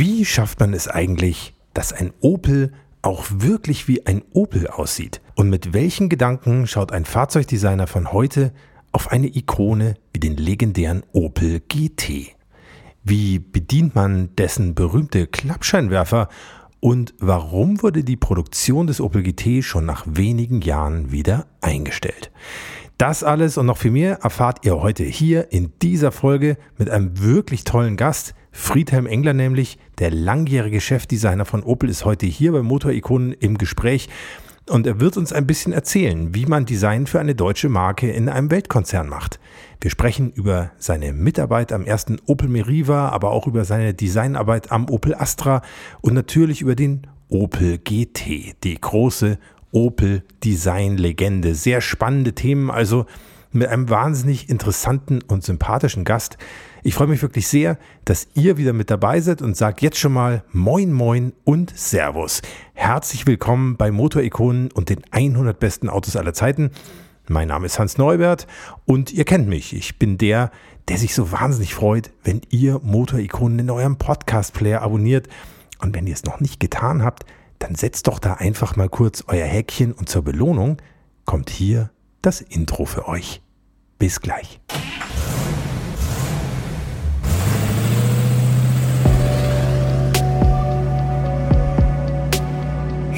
Wie schafft man es eigentlich, dass ein Opel auch wirklich wie ein Opel aussieht? Und mit welchen Gedanken schaut ein Fahrzeugdesigner von heute auf eine Ikone wie den legendären Opel GT? Wie bedient man dessen berühmte Klappscheinwerfer? Und warum wurde die Produktion des Opel GT schon nach wenigen Jahren wieder eingestellt? Das alles und noch viel mehr erfahrt ihr heute hier in dieser Folge mit einem wirklich tollen Gast. Friedhelm Engler nämlich, der langjährige Chefdesigner von Opel, ist heute hier bei Motorikonen im Gespräch und er wird uns ein bisschen erzählen, wie man Design für eine deutsche Marke in einem Weltkonzern macht. Wir sprechen über seine Mitarbeit am ersten Opel Meriva, aber auch über seine Designarbeit am Opel Astra und natürlich über den Opel GT, die große Opel Design Legende. Sehr spannende Themen, also mit einem wahnsinnig interessanten und sympathischen Gast. Ich freue mich wirklich sehr, dass ihr wieder mit dabei seid und sagt jetzt schon mal Moin Moin und Servus. Herzlich willkommen bei Motorikonen und den 100 besten Autos aller Zeiten. Mein Name ist Hans Neubert und ihr kennt mich. Ich bin der, der sich so wahnsinnig freut, wenn ihr Motorikonen in eurem Podcast-Player abonniert. Und wenn ihr es noch nicht getan habt, dann setzt doch da einfach mal kurz euer Häkchen und zur Belohnung kommt hier das Intro für euch. Bis gleich.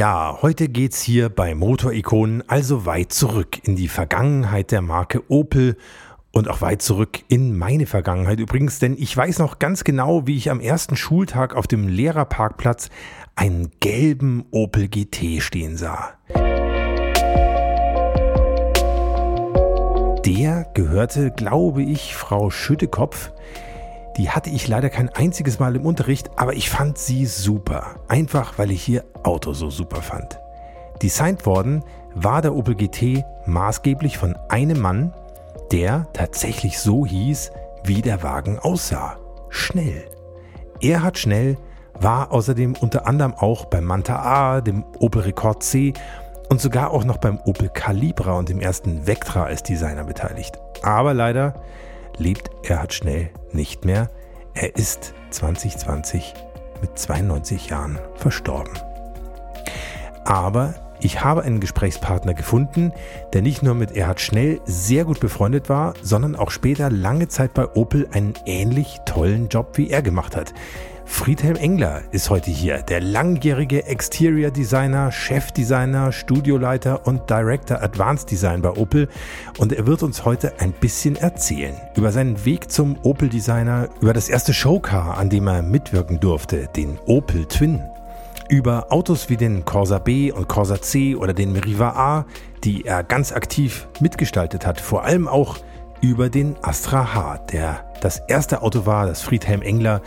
Tja, heute geht's hier bei Motorikonen also weit zurück in die Vergangenheit der Marke Opel und auch weit zurück in meine Vergangenheit übrigens, denn ich weiß noch ganz genau, wie ich am ersten Schultag auf dem Lehrerparkplatz einen gelben Opel GT stehen sah. Der gehörte, glaube ich, Frau Schüttekopf, die hatte ich leider kein einziges Mal im Unterricht, aber ich fand sie super. Einfach weil ich ihr Auto so super fand. Designt worden war der Opel GT maßgeblich von einem Mann, der tatsächlich so hieß, wie der Wagen aussah. Schnell. Erhard Schnell war außerdem unter anderem auch beim Manta A, dem Opel Rekord C und sogar auch noch beim Opel Calibra und dem ersten Vectra als Designer beteiligt. Aber leider lebt Erhard Schnell nicht mehr. Er ist 2020 mit 92 Jahren verstorben. Aber ich habe einen Gesprächspartner gefunden, der nicht nur mit Erhard Schnell sehr gut befreundet war, sondern auch später lange Zeit bei Opel einen ähnlich tollen Job wie er gemacht hat. Friedhelm Engler ist heute hier, der langjährige Exterior Designer, Chefdesigner, Studioleiter und Director Advanced Design bei Opel. Und er wird uns heute ein bisschen erzählen über seinen Weg zum Opel Designer, über das erste Showcar, an dem er mitwirken durfte, den Opel Twin. Über Autos wie den Corsa B und Corsa C oder den Meriva A, die er ganz aktiv mitgestaltet hat, vor allem auch über den Astra H, der das erste Auto war, das Friedhelm Engler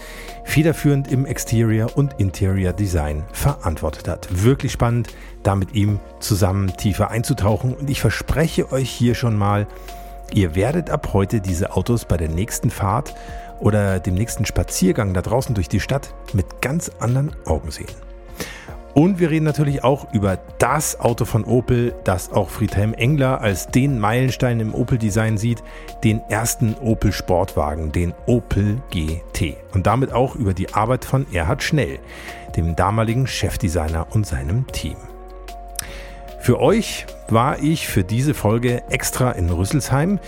federführend im Exterior und Interior Design verantwortet hat. Wirklich spannend, da mit ihm zusammen tiefer einzutauchen und ich verspreche euch hier schon mal, ihr werdet ab heute diese Autos bei der nächsten Fahrt oder dem nächsten Spaziergang da draußen durch die Stadt mit ganz anderen Augen sehen. Und wir reden natürlich auch über das Auto von Opel, das auch Friedhelm Engler als den Meilenstein im Opel-Design sieht, den ersten Opel Sportwagen, den Opel GT. Und damit auch über die Arbeit von Erhard Schnell, dem damaligen Chefdesigner und seinem Team. Für euch war ich für diese Folge extra in Rüsselsheim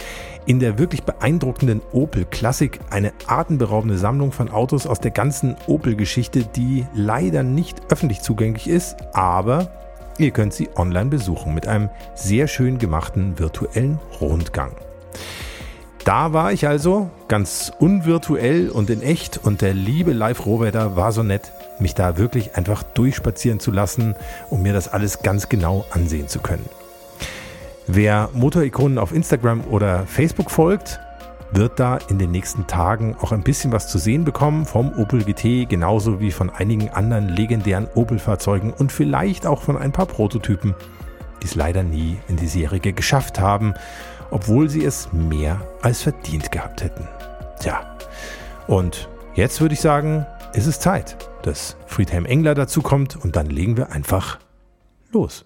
in der wirklich beeindruckenden Opel Klassik eine atemberaubende Sammlung von Autos aus der ganzen Opel-Geschichte, die leider nicht öffentlich zugänglich ist, aber ihr könnt sie online besuchen mit einem sehr schön gemachten virtuellen Rundgang. Da war ich also ganz unvirtuell und in echt und der liebe Live Roboter war so nett, mich da wirklich einfach durchspazieren zu lassen, um mir das alles ganz genau ansehen zu können. Wer Motorikonen auf Instagram oder Facebook folgt, wird da in den nächsten Tagen auch ein bisschen was zu sehen bekommen vom Opel GT, genauso wie von einigen anderen legendären Opel-Fahrzeugen und vielleicht auch von ein paar Prototypen, die es leider nie in die Serie geschafft haben, obwohl sie es mehr als verdient gehabt hätten. Tja, und jetzt würde ich sagen, ist es Zeit, dass Friedhelm Engler dazukommt und dann legen wir einfach los.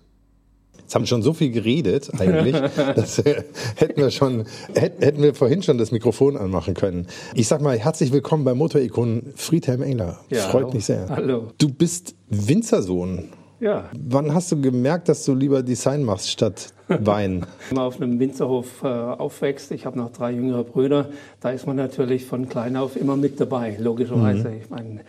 Jetzt haben schon so viel geredet eigentlich, das äh, hätten wir schon, hätten wir vorhin schon das Mikrofon anmachen können. Ich sag mal herzlich willkommen bei Motorikon Friedhelm Engler. Ja, Freut hallo. mich sehr. Hallo. Du bist Winzersohn. Ja. Wann hast du gemerkt, dass du lieber Design machst statt Wein? Wenn man auf einem Winzerhof äh, aufwächst, ich habe noch drei jüngere Brüder, da ist man natürlich von klein auf immer mit dabei, logischerweise. Mhm. Ich meine,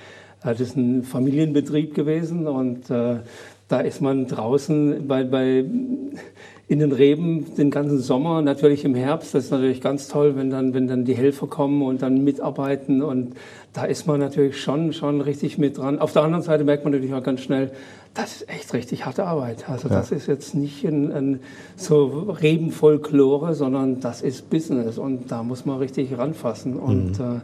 das ist ein Familienbetrieb gewesen und äh, da ist man draußen bei, bei, in den Reben den ganzen Sommer, natürlich im Herbst. Das ist natürlich ganz toll, wenn dann, wenn dann die Helfer kommen und dann mitarbeiten. Und da ist man natürlich schon, schon richtig mit dran. Auf der anderen Seite merkt man natürlich auch ganz schnell, das ist echt richtig harte Arbeit. Also ja. das ist jetzt nicht ein, ein so Rebenfolklore, sondern das ist Business und da muss man richtig ranfassen. Und mhm. äh,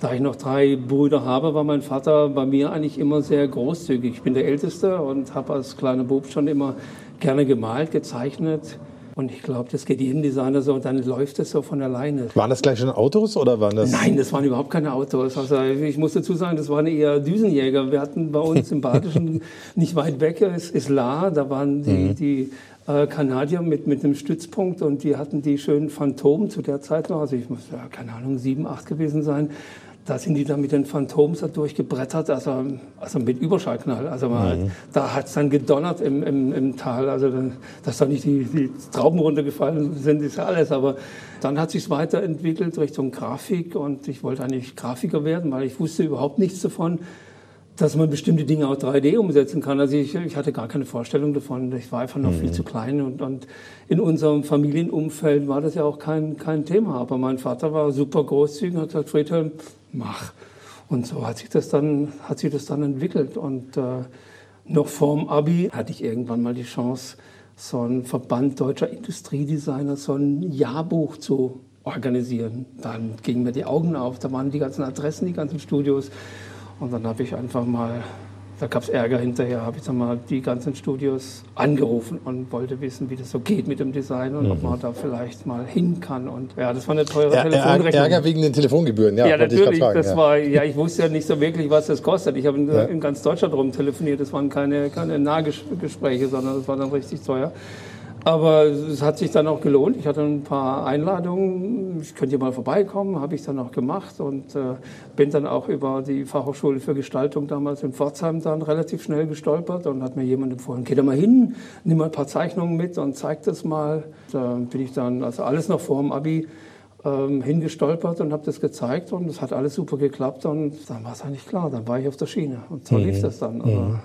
da ich noch drei Brüder habe, war mein Vater bei mir eigentlich immer sehr großzügig. Ich bin der Älteste und habe als kleiner Bub schon immer gerne gemalt, gezeichnet. Und ich glaube, das geht jedem Designer so und dann läuft es so von alleine. Waren das gleich schon Autos oder waren das? Nein, das waren überhaupt keine Autos. Also ich muss dazu sagen, das waren eher Düsenjäger. Wir hatten bei uns im Badischen nicht weit weg, ist, ist La, da waren die, mhm. die äh, Kanadier mit, mit einem Stützpunkt und die hatten die schönen Phantomen zu der Zeit noch. Also ich muss, ja, keine Ahnung, sieben, acht gewesen sein da sind die dann mit den Phantoms da durchgebrettert, also, also mit Überschallknall. Also man, mhm. da hat es dann gedonnert im, im, im Tal, also dann, dass da nicht die, die Trauben runtergefallen sind, ist ja alles. Aber dann hat sich weiterentwickelt Richtung Grafik und ich wollte eigentlich Grafiker werden, weil ich wusste überhaupt nichts davon, dass man bestimmte Dinge auch 3D umsetzen kann. Also ich, ich hatte gar keine Vorstellung davon. Ich war einfach noch mhm. viel zu klein und, und in unserem Familienumfeld war das ja auch kein, kein Thema. Aber mein Vater war super großzügig und hat gesagt, Friedhelm, mach. Und so hat sich das dann, hat sich das dann entwickelt. Und äh, noch vorm Abi hatte ich irgendwann mal die Chance, so ein Verband deutscher Industriedesigner, so ein Jahrbuch zu organisieren. Dann gingen mir die Augen auf, da waren die ganzen Adressen, die ganzen Studios. Und dann habe ich einfach mal da gab es Ärger hinterher, habe ich dann mal die ganzen Studios angerufen und wollte wissen, wie das so geht mit dem Design und mhm. ob man da vielleicht mal hin kann. Und ja, das war eine teure ja, Telefonrechnung. Ärger wegen den Telefongebühren, ja. Ja, natürlich. Ich das ja. war, ja, ich wusste ja nicht so wirklich, was das kostet. Ich habe in, ja. in ganz Deutschland rum telefoniert. Das waren keine, keine Nahgespräche, sondern das war dann richtig teuer. Aber es hat sich dann auch gelohnt. Ich hatte ein paar Einladungen. Ich könnte hier mal vorbeikommen, habe ich dann auch gemacht und äh, bin dann auch über die Fachhochschule für Gestaltung damals in Pforzheim dann relativ schnell gestolpert und hat mir jemand empfohlen, geh da mal hin, nimm mal ein paar Zeichnungen mit und zeig das mal. Da bin ich dann, also alles noch vor dem Abi, ähm, hingestolpert und habe das gezeigt und es hat alles super geklappt und dann war es eigentlich klar, dann war ich auf der Schiene und so mhm. lief das dann. Mhm.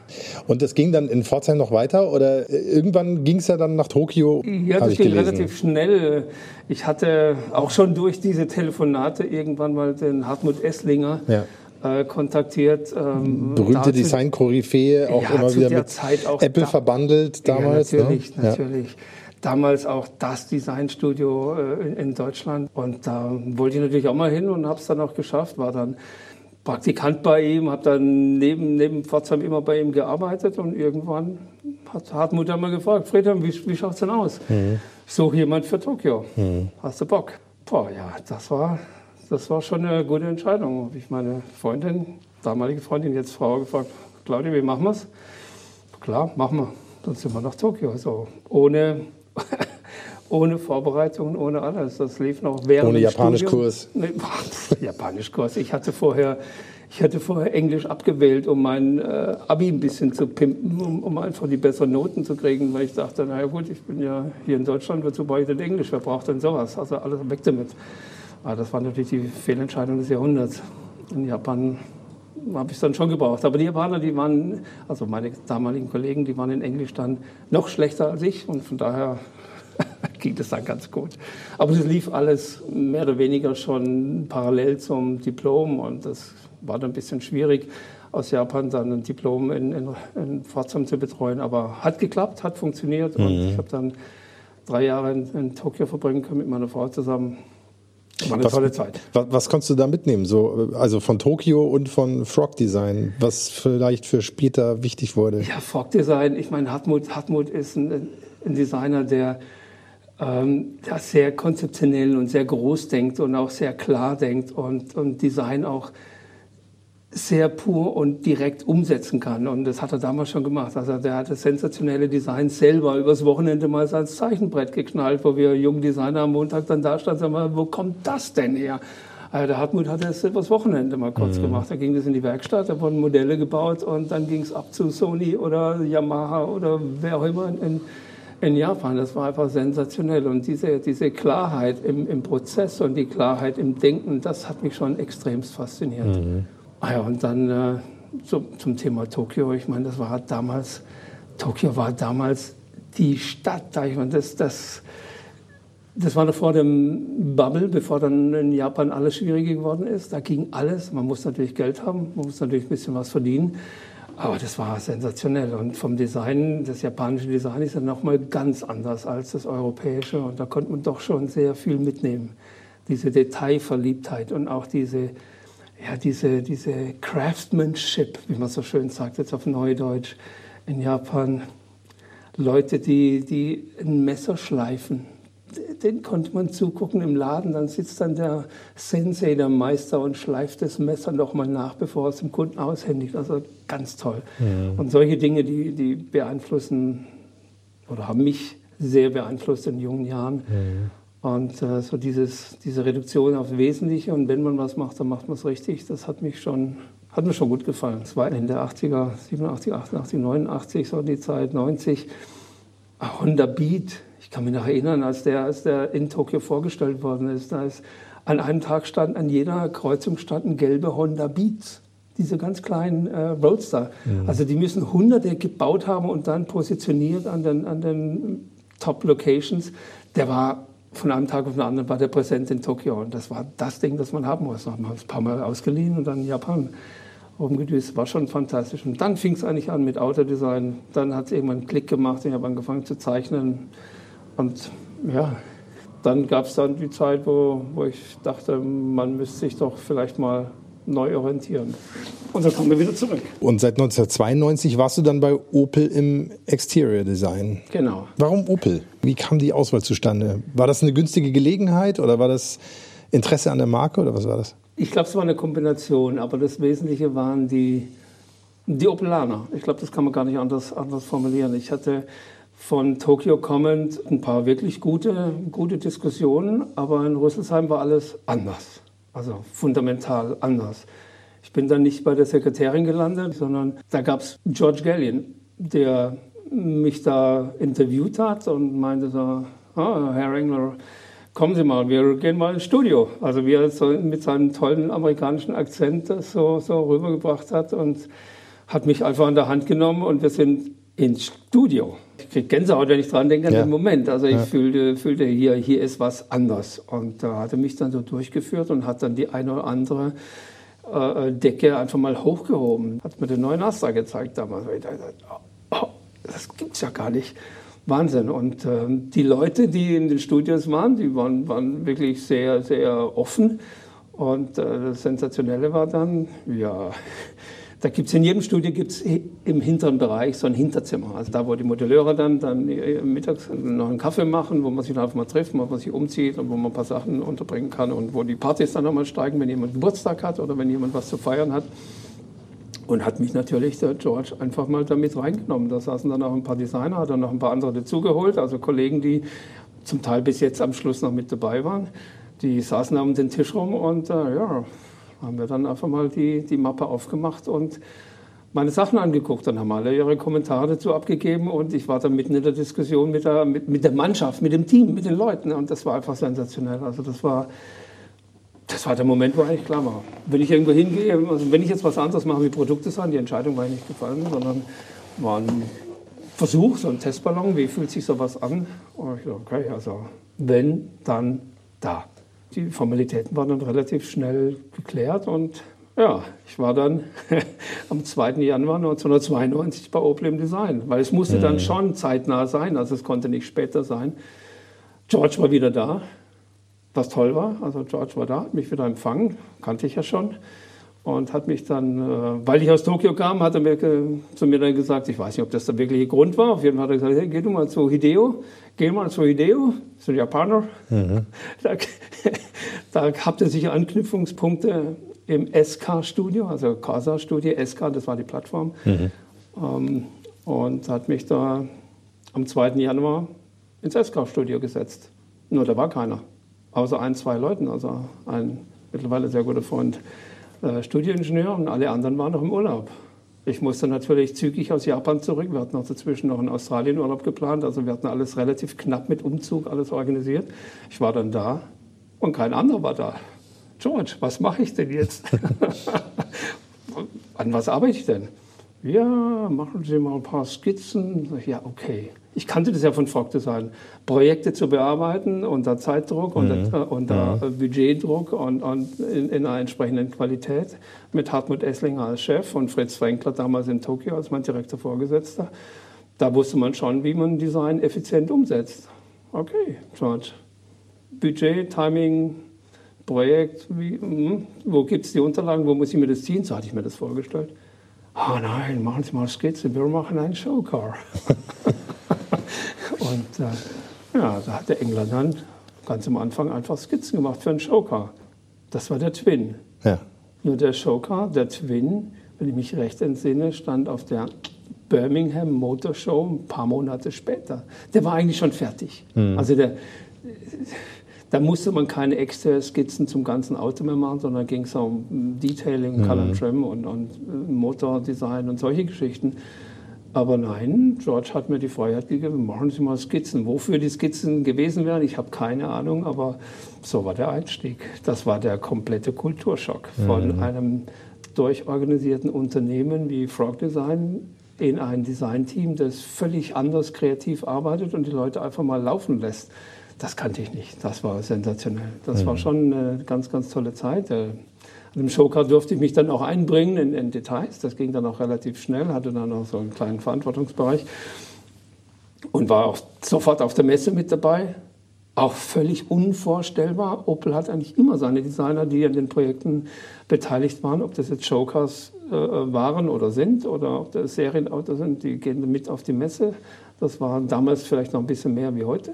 Und das ging dann in Pforzheim noch weiter oder irgendwann ging es ja dann nach Tokio? Ja, das ging gelesen. relativ schnell. Ich hatte auch schon durch diese Telefonate irgendwann mal den Hartmut Esslinger. Ja äh, kontaktiert. Ähm, Berühmte Design-Koryphäe, auch ja, immer wieder mit Apple da, verbandelt damals. Ja, natürlich, ne? natürlich. Ja damals auch das Designstudio äh, in, in, Deutschland. Und da wollte ich natürlich auch mal hin und habe es dann auch geschafft. War dann Praktikant bei ihm, habe dann neben, neben Pforzheim immer bei ihm gearbeitet und irgendwann hat Hartmut dann mal gefragt, Friedhelm, wie, wie schaut es denn aus? Mhm. Ich suche jemand für Tokio. Mhm. Hast du Bock? Boah, ja, das war, das war schon eine gute Entscheidung. Habe ich meine Freundin, damalige Freundin, jetzt Frau, gefragt, Claudia, wie machen wir es? Klar, machen wir. Dann sind wir nach Tokio. So, ohne ohne Vorbereitung, ohne alles. Das lief noch während Ohne Japanischkurs. Nee, Japanischkurs. Ich hatte vorher, ich hatte vorher Englisch abgewählt, um mein äh, Abi ein bisschen zu pimpen, um, um, einfach die besseren Noten zu kriegen, weil ich dachte, naja gut, ich bin ja hier in Deutschland, wozu brauche ich denn Englisch? Wer braucht denn sowas? Also alles weg damit. Aber das war natürlich die Fehlentscheidung des Jahrhunderts. In Japan habe ich dann schon gebraucht. Aber die Japaner, die waren, also meine damaligen Kollegen, die waren in Englisch dann noch schlechter als ich und von daher ging das dann ganz gut. Aber das lief alles mehr oder weniger schon parallel zum Diplom und das war dann ein bisschen schwierig, aus Japan dann ein Diplom in, in, in Pforzheim zu betreuen. Aber hat geklappt, hat funktioniert und mhm. ich habe dann drei Jahre in, in Tokio verbringen können mit meiner Frau zusammen. War eine was, tolle Zeit. Was, was konntest du da mitnehmen? So, also von Tokio und von Frog Design, was vielleicht für später wichtig wurde? Ja, Frog Design, ich meine, Hartmut, Hartmut ist ein, ein Designer, der, ähm, der sehr konzeptionell und sehr groß denkt und auch sehr klar denkt und, und Design auch sehr pur und direkt umsetzen kann. Und das hat er damals schon gemacht. Also der hat das sensationelle Design selber übers Wochenende mal ans Zeichenbrett geknallt, wo wir jungen Designer am Montag dann da standen und sagen, wo kommt das denn her? Also der Hartmut hat das übers Wochenende mal kurz mhm. gemacht. Da ging das in die Werkstatt, da wurden Modelle gebaut und dann ging es ab zu Sony oder Yamaha oder wer auch immer in, in Japan. Das war einfach sensationell. Und diese, diese Klarheit im, im Prozess und die Klarheit im Denken, das hat mich schon extremst fasziniert. Mhm. Ah ja, und dann äh, so, zum Thema Tokio. Ich meine, das war damals, Tokio war damals die Stadt. Ich meine, das, das, das war noch vor dem Bubble, bevor dann in Japan alles schwieriger geworden ist. Da ging alles. Man muss natürlich Geld haben, man muss natürlich ein bisschen was verdienen. Aber das war sensationell. Und vom Design, das japanische Design ist ja nochmal ganz anders als das europäische. Und da konnte man doch schon sehr viel mitnehmen. Diese Detailverliebtheit und auch diese ja, diese, diese Craftsmanship, wie man so schön sagt jetzt auf Neudeutsch, in Japan. Leute, die, die ein Messer schleifen, den konnte man zugucken im Laden. Dann sitzt dann der Sensei, der Meister, und schleift das Messer nochmal nach, bevor es dem Kunden aushändigt. Also ganz toll. Ja. Und solche Dinge, die, die beeinflussen oder haben mich sehr beeinflusst in jungen Jahren. Ja. Und äh, so dieses, diese Reduktion aufs Wesentliche und wenn man was macht, dann macht man es richtig, das hat mich schon, hat mir schon gut gefallen. Es war in der 80er, 87, 88, 89, so die Zeit, 90. Honda Beat, ich kann mich noch erinnern, als der, als der in Tokio vorgestellt worden ist, da ist an einem Tag stand an jeder Kreuzung standen gelbe Honda Beats diese ganz kleinen äh, Roadster. Mhm. Also die müssen hunderte gebaut haben und dann positioniert an den, an den Top-Locations. Der war von einem Tag auf den anderen war der präsent in Tokio. Und das war das Ding, das man haben muss. Haben wir es ein paar Mal ausgeliehen und dann in Japan rumgedüst. War schon fantastisch. Und dann fing es eigentlich an mit Autodesign. Dann hat es irgendwann einen Klick gemacht. Ich habe angefangen zu zeichnen. Und ja, dann gab es dann die Zeit, wo, wo ich dachte, man müsste sich doch vielleicht mal neu orientieren. Und dann kommen wir wieder zurück. Und seit 1992 warst du dann bei Opel im Exterior Design. Genau. Warum Opel? Wie kam die Auswahl zustande? War das eine günstige Gelegenheit oder war das Interesse an der Marke oder was war das? Ich glaube, es war eine Kombination, aber das Wesentliche waren die, die Opelaner. Ich glaube, das kann man gar nicht anders, anders formulieren. Ich hatte von Tokyo kommend ein paar wirklich gute, gute Diskussionen, aber in Rüsselsheim war alles anders. Also fundamental anders. Ich bin dann nicht bei der Sekretärin gelandet, sondern da gab es George Gallion, der mich da interviewt hat und meinte so, oh, Herr Engler, kommen Sie mal, wir gehen mal ins Studio. Also wie er so mit seinem tollen amerikanischen Akzent das so, so rübergebracht hat und hat mich einfach an der Hand genommen und wir sind ins Studio. Ich kriege Gänsehaut, wenn ich dran denke an ja. den Moment. Also ich ja. fühlte, fühlte hier, hier ist was anders. Und da hat er mich dann so durchgeführt und hat dann die eine oder andere äh, Decke einfach mal hochgehoben. Hat mir den neuen Astra gezeigt damals. Ich dachte, oh, das gibt's ja gar nicht. Wahnsinn. Und äh, die Leute, die in den Studios waren, die waren, waren wirklich sehr, sehr offen. Und äh, das Sensationelle war dann, ja, da gibt es in jedem Studio gibt's im hinteren Bereich so ein Hinterzimmer. Also da, wo die Modelleure dann, dann mittags noch einen Kaffee machen, wo man sich dann einfach mal trifft, wo man sich umzieht und wo man ein paar Sachen unterbringen kann und wo die Partys dann nochmal steigen, wenn jemand Geburtstag hat oder wenn jemand was zu feiern hat. Und hat mich natürlich der George einfach mal damit reingenommen. Da saßen dann auch ein paar Designer, hat dann noch ein paar andere dazugeholt, also Kollegen, die zum Teil bis jetzt am Schluss noch mit dabei waren. Die saßen da um den Tisch rum und äh, ja, haben wir dann einfach mal die, die Mappe aufgemacht und meine Sachen angeguckt. Dann haben alle ihre Kommentare dazu abgegeben und ich war dann mitten in der Diskussion mit der, mit, mit der Mannschaft, mit dem Team, mit den Leuten und das war einfach sensationell. Also das war, das war der Moment, wo eigentlich klar war. Wenn ich irgendwo hingehe, also wenn ich jetzt was anderes mache wie Produktdesign, die Entscheidung war nicht gefallen, sondern war ein Versuch, so ein Testballon, wie fühlt sich sowas an? Und ich dachte, okay, also wenn, dann da die Formalitäten waren dann relativ schnell geklärt und ja, ich war dann am 2. Januar 1992 bei Opel im Design, weil es musste mhm. dann schon zeitnah sein, also es konnte nicht später sein. George war wieder da was toll war. Also George war da, hat mich wieder empfangen, kannte ich ja schon. Und hat mich dann, äh, weil ich aus Tokio kam, hat er mir, zu mir dann gesagt, ich weiß nicht, ob das der wirkliche Grund war. Auf jeden Fall hat er gesagt, hey, geh du mal zu Hideo, geh mal zu das ist ein Japaner. Mhm. Da, da habt ihr sicher Anknüpfungspunkte im SK-Studio, also Casa-Studio, SK, das war die Plattform. Mhm. Ähm, und hat mich da am 2. Januar ins SK-Studio gesetzt. Nur da war keiner, außer ein, zwei Leuten, also ein mittlerweile sehr guter Freund, äh, Studioingenieur und alle anderen waren noch im Urlaub. Ich musste natürlich zügig aus Japan zurück. Wir hatten auch dazwischen noch einen Australienurlaub geplant. Also wir hatten alles relativ knapp mit Umzug, alles organisiert. Ich war dann da und kein anderer war da. George, was mache ich denn jetzt? An was arbeite ich denn? Ja, machen Sie mal ein paar Skizzen. Ja, okay. Ich kannte das ja von Frog Design. Projekte zu bearbeiten unter Zeitdruck, mhm. unter, unter mhm. Budgetdruck und, und in, in, einer entsprechenden Qualität. Mit Hartmut Esslinger als Chef und Fritz Fränkler damals in Tokio als mein direkter Vorgesetzter. Da wusste man schon, wie man Design effizient umsetzt. Okay, George. Budget, Timing, Projekt, wie, hm, wo gibt es die Unterlagen, wo muss ich mir das ziehen? So hatte ich mir das vorgestellt. Ah oh nein, machen Sie mal Skizze, wir machen einen Showcar. und äh, ja, da hat der Engler dann ganz am Anfang einfach Skizzen gemacht für einen Showcar. Das war der Twin. Ja. Nur der Showcar, der Twin, wenn ich mich recht entsinne, stand auf der Birmingham Motor Show ein paar Monate später. Der war eigentlich schon fertig. Mhm. Also der, da musste man keine extra Skizzen zum ganzen Auto mehr machen, sondern ging es um Detailing, mhm. Color Trim und, und äh, Motordesign und solche Geschichten. Aber nein, George hat mir die Freiheit gegeben, machen Sie mal Skizzen. Wofür die Skizzen gewesen wären, ich habe keine Ahnung, aber so war der Einstieg. Das war der komplette Kulturschock von mhm. einem durchorganisierten Unternehmen wie Frog Design in ein Designteam, das völlig anders kreativ arbeitet und die Leute einfach mal laufen lässt. Das kannte ich nicht. Das war sensationell. Das mhm. war schon eine ganz, ganz tolle Zeit. An dem Showcard durfte ich mich dann auch einbringen in, in, Details. Das ging dann auch relativ schnell, hatte dann auch so einen kleinen Verantwortungsbereich und war auch sofort auf der Messe mit dabei. Auch völlig unvorstellbar. Opel hat eigentlich immer seine Designer, die an den Projekten beteiligt waren, ob das jetzt Showcars äh, waren oder sind oder ob das Serienautos sind, die gehen mit auf die Messe. Das war damals vielleicht noch ein bisschen mehr wie heute.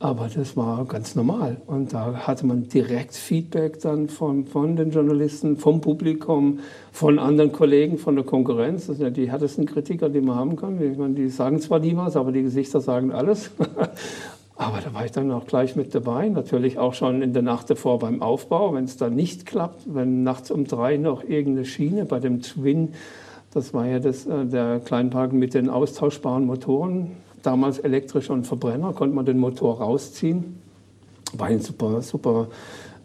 Aber das war ganz normal. Und da hatte man direkt Feedback dann von, von den Journalisten, vom Publikum, von anderen Kollegen, von der Konkurrenz. Das sind ja die härtesten Kritiker, die man haben kann. Ich meine, die sagen zwar nie was, aber die Gesichter sagen alles. aber da war ich dann auch gleich mit dabei. Natürlich auch schon in der Nacht davor beim Aufbau, wenn es dann nicht klappt, wenn nachts um drei noch irgendeine Schiene bei dem Twin, das war ja das, äh, der Kleinwagen mit den austauschbaren Motoren, damals elektrisch und Verbrenner, konnte man den Motor rausziehen. War ein super, super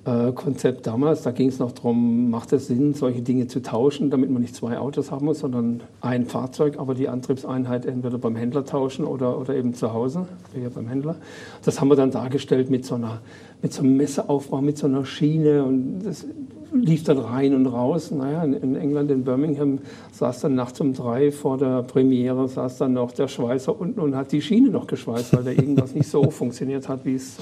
äh, Konzept damals. Da ging es noch darum, macht es Sinn, solche Dinge zu tauschen, damit man nicht zwei Autos haben muss, sondern ein Fahrzeug, aber die Antriebseinheit entweder beim Händler tauschen oder, oder eben zu Hause, hier beim Händler. Das haben wir dann dargestellt mit so, einer, mit so einem Messeaufbau, mit so einer Schiene und das lief dann rein und raus. Naja, in England, in Birmingham, saß dann nachts um drei vor der Premiere, saß dann noch der Schweißer unten und hat die Schiene noch geschweißt, weil da irgendwas nicht so funktioniert hat, wie es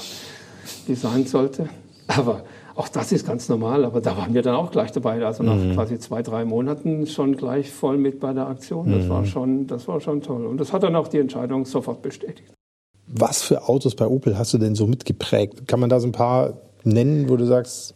sein sollte. Aber auch das ist ganz normal, aber da waren wir dann auch gleich dabei. Also nach mhm. quasi zwei, drei Monaten schon gleich voll mit bei der Aktion. Das, mhm. war schon, das war schon toll. Und das hat dann auch die Entscheidung sofort bestätigt. Was für Autos bei Opel hast du denn so mitgeprägt? Kann man da so ein paar nennen, wo du sagst,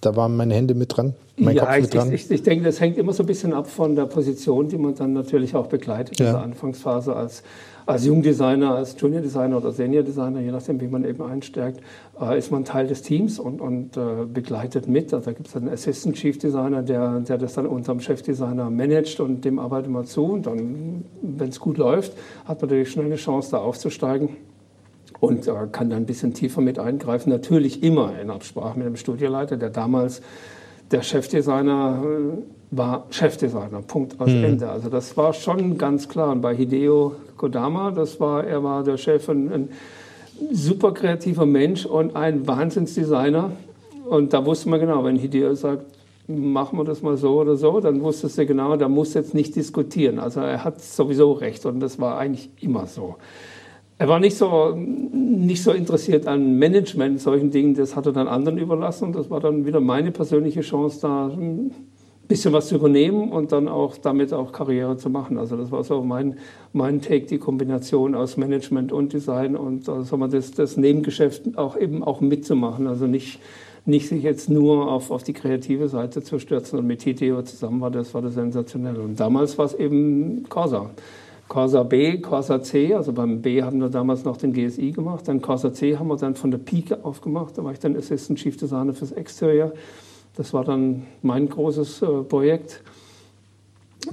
da waren meine Hände mit dran, mein ja, Kopf ich, mit dran. Ich, ich, denke, das hängt immer so ein bisschen ab von der Position, die man dann natürlich auch begleitet ja. in der Anfangsphase als, als Jungdesigner, als Junior-Designer oder Senior-Designer, je nachdem, wie man eben einstärkt, äh, ist man Teil des Teams und, und äh, begleitet mit. Also da gibt es einen Assistant Chief Designer, der, der das dann unserem Chefdesigner managt und dem arbeitet man zu. Und dann, wenn es gut läuft, hat man natürlich schnell eine Chance, da aufzusteigen und äh, kann dann ein bisschen tiefer mit eingreifen. Natürlich immer in Absprache mit dem Studioleiter, der damals der Chefdesigner äh, war Chefdesigner, Punkt aus mhm. Ende. Also das war schon ganz klar. Und bei Hideo Kodama, das war, er war der Chef, ein, ein super kreativer Mensch und ein Wahnsinnsdesigner. Und da wusste man genau, wenn Hideo sagt, machen wir das mal so oder so, dann wusste du genau, da muss jetzt nicht diskutieren. Also er hat sowieso recht und das war eigentlich immer so. Er war nicht so, nicht so interessiert an Management, solchen Dingen. Das hat er dann anderen überlassen. Und das war dann wieder meine persönliche Chance, da ein bisschen was zu übernehmen und dann auch damit auch Karriere zu machen. Also das war so mein, mein Take, die Kombination aus Management und Design und also das, das Nebengeschäft auch eben auch mitzumachen. Also nicht nicht sich jetzt nur auf, auf die kreative Seite zu stürzen und mit Titeo zusammen war das, war das sensationell. Und damals war es eben Corsa. Corsa B, Corsa C, also beim B haben wir damals noch den GSI gemacht, dann Corsa C haben wir dann von der Pike aufgemacht, da war ich dann Assistant Chief Designer fürs Exterior. Das war dann mein großes äh, Projekt.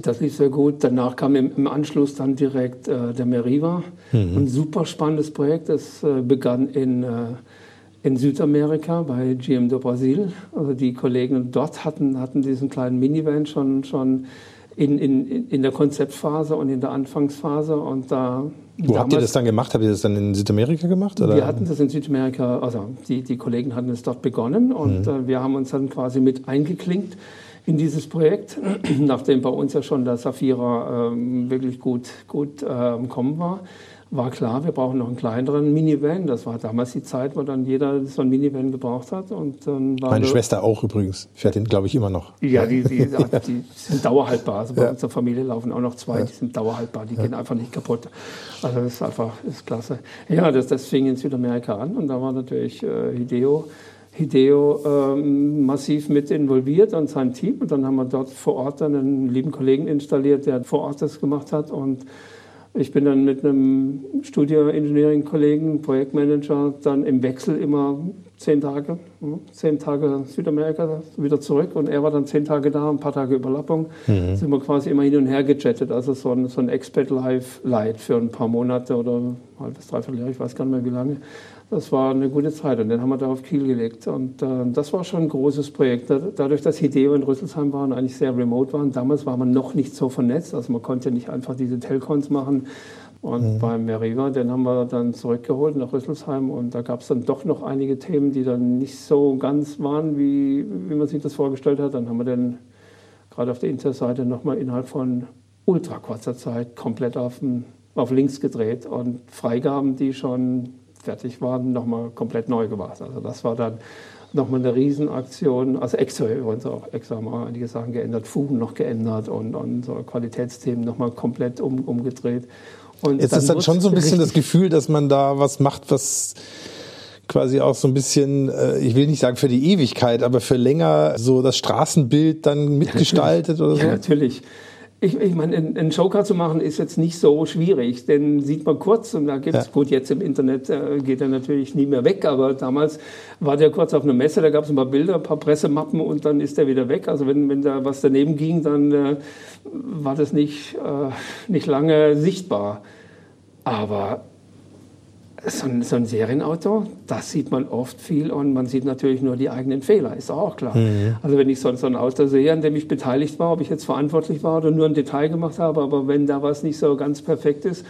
Das lief sehr gut. Danach kam im, im Anschluss dann direkt äh, der Meriva. Mhm. Ein super spannendes Projekt. Das äh, begann in äh, in Südamerika bei GM do Brasil. Also die Kollegen dort hatten, hatten diesen kleinen Minivan schon, schon in, in, in der Konzeptphase und in der Anfangsphase. Und da Wo habt ihr das dann gemacht? Habt ihr das dann in Südamerika gemacht? Oder? Wir hatten das in Südamerika, also die, die Kollegen hatten es dort begonnen und mhm. äh, wir haben uns dann quasi mit eingeklinkt in dieses Projekt, nachdem bei uns ja schon der Safira ähm, wirklich gut, gut ähm, kommen war war klar, wir brauchen noch einen kleineren Minivan. Das war damals die Zeit, wo dann jeder so ein Minivan gebraucht hat. Und dann Meine Schwester auch übrigens. Fährt den, glaube ich, immer noch. Ja, die, die, die sind dauerhaltbar. Also bei ja. unserer Familie laufen auch noch zwei, die sind dauerhaltbar. Die ja. gehen einfach nicht kaputt. Also das ist einfach das ist klasse. Ja, das, das fing in Südamerika an. Und da war natürlich äh, Hideo. Hideo ähm, massiv mit involviert und sein Team. Und dann haben wir dort vor Ort dann einen lieben Kollegen installiert, der vor Ort das gemacht hat. Und ich bin dann mit einem Studio Engineering-Kollegen, Projektmanager, dann im Wechsel immer zehn Tage, zehn Tage Südamerika, wieder zurück und er war dann zehn Tage da, ein paar Tage Überlappung. Mhm. Sind wir quasi immer hin und her gechattet, also so ein, so ein Expat Live Light für ein paar Monate oder halbes, dreiviertel Jahr, ich weiß gar nicht mehr wie lange. Das war eine gute Zeit und dann haben wir da auf Kiel gelegt. Und äh, das war schon ein großes Projekt. Dadurch, dass Hideo in Rüsselsheim waren, eigentlich sehr remote waren. Damals war man noch nicht so vernetzt, also man konnte nicht einfach diese Telcons machen. Und mhm. beim Meriva, den haben wir dann zurückgeholt nach Rüsselsheim und da gab es dann doch noch einige Themen, die dann nicht so ganz waren, wie, wie man sich das vorgestellt hat. Dann haben wir den gerade auf der Interseite nochmal innerhalb von ultra kurzer Zeit komplett auf, auf links gedreht und Freigaben, die schon fertig waren, nochmal komplett neu gemacht. Also das war dann nochmal eine Riesenaktion. Also extra übrigens auch, extra haben wir einige Sachen geändert, Fugen noch geändert und, und so Qualitätsthemen nochmal komplett um, umgedreht. Und Jetzt ist dann schon so ein bisschen das Gefühl, dass man da was macht, was quasi auch so ein bisschen, äh, ich will nicht sagen für die Ewigkeit, aber für länger so das Straßenbild dann mitgestaltet oder so? Ja, natürlich. Ich, ich meine, einen Joker zu machen ist jetzt nicht so schwierig, denn sieht man kurz und da gibt es, ja. gut, jetzt im Internet äh, geht er natürlich nie mehr weg, aber damals war der kurz auf einer Messe, da gab es ein paar Bilder, ein paar Pressemappen und dann ist er wieder weg. Also wenn, wenn da was daneben ging, dann äh, war das nicht, äh, nicht lange sichtbar. Aber so ein, so ein, Serienauto, das sieht man oft viel und man sieht natürlich nur die eigenen Fehler, ist auch klar. Mhm. Also wenn ich so, so, ein Auto sehe, an dem ich beteiligt war, ob ich jetzt verantwortlich war oder nur ein Detail gemacht habe, aber wenn da was nicht so ganz perfekt ist,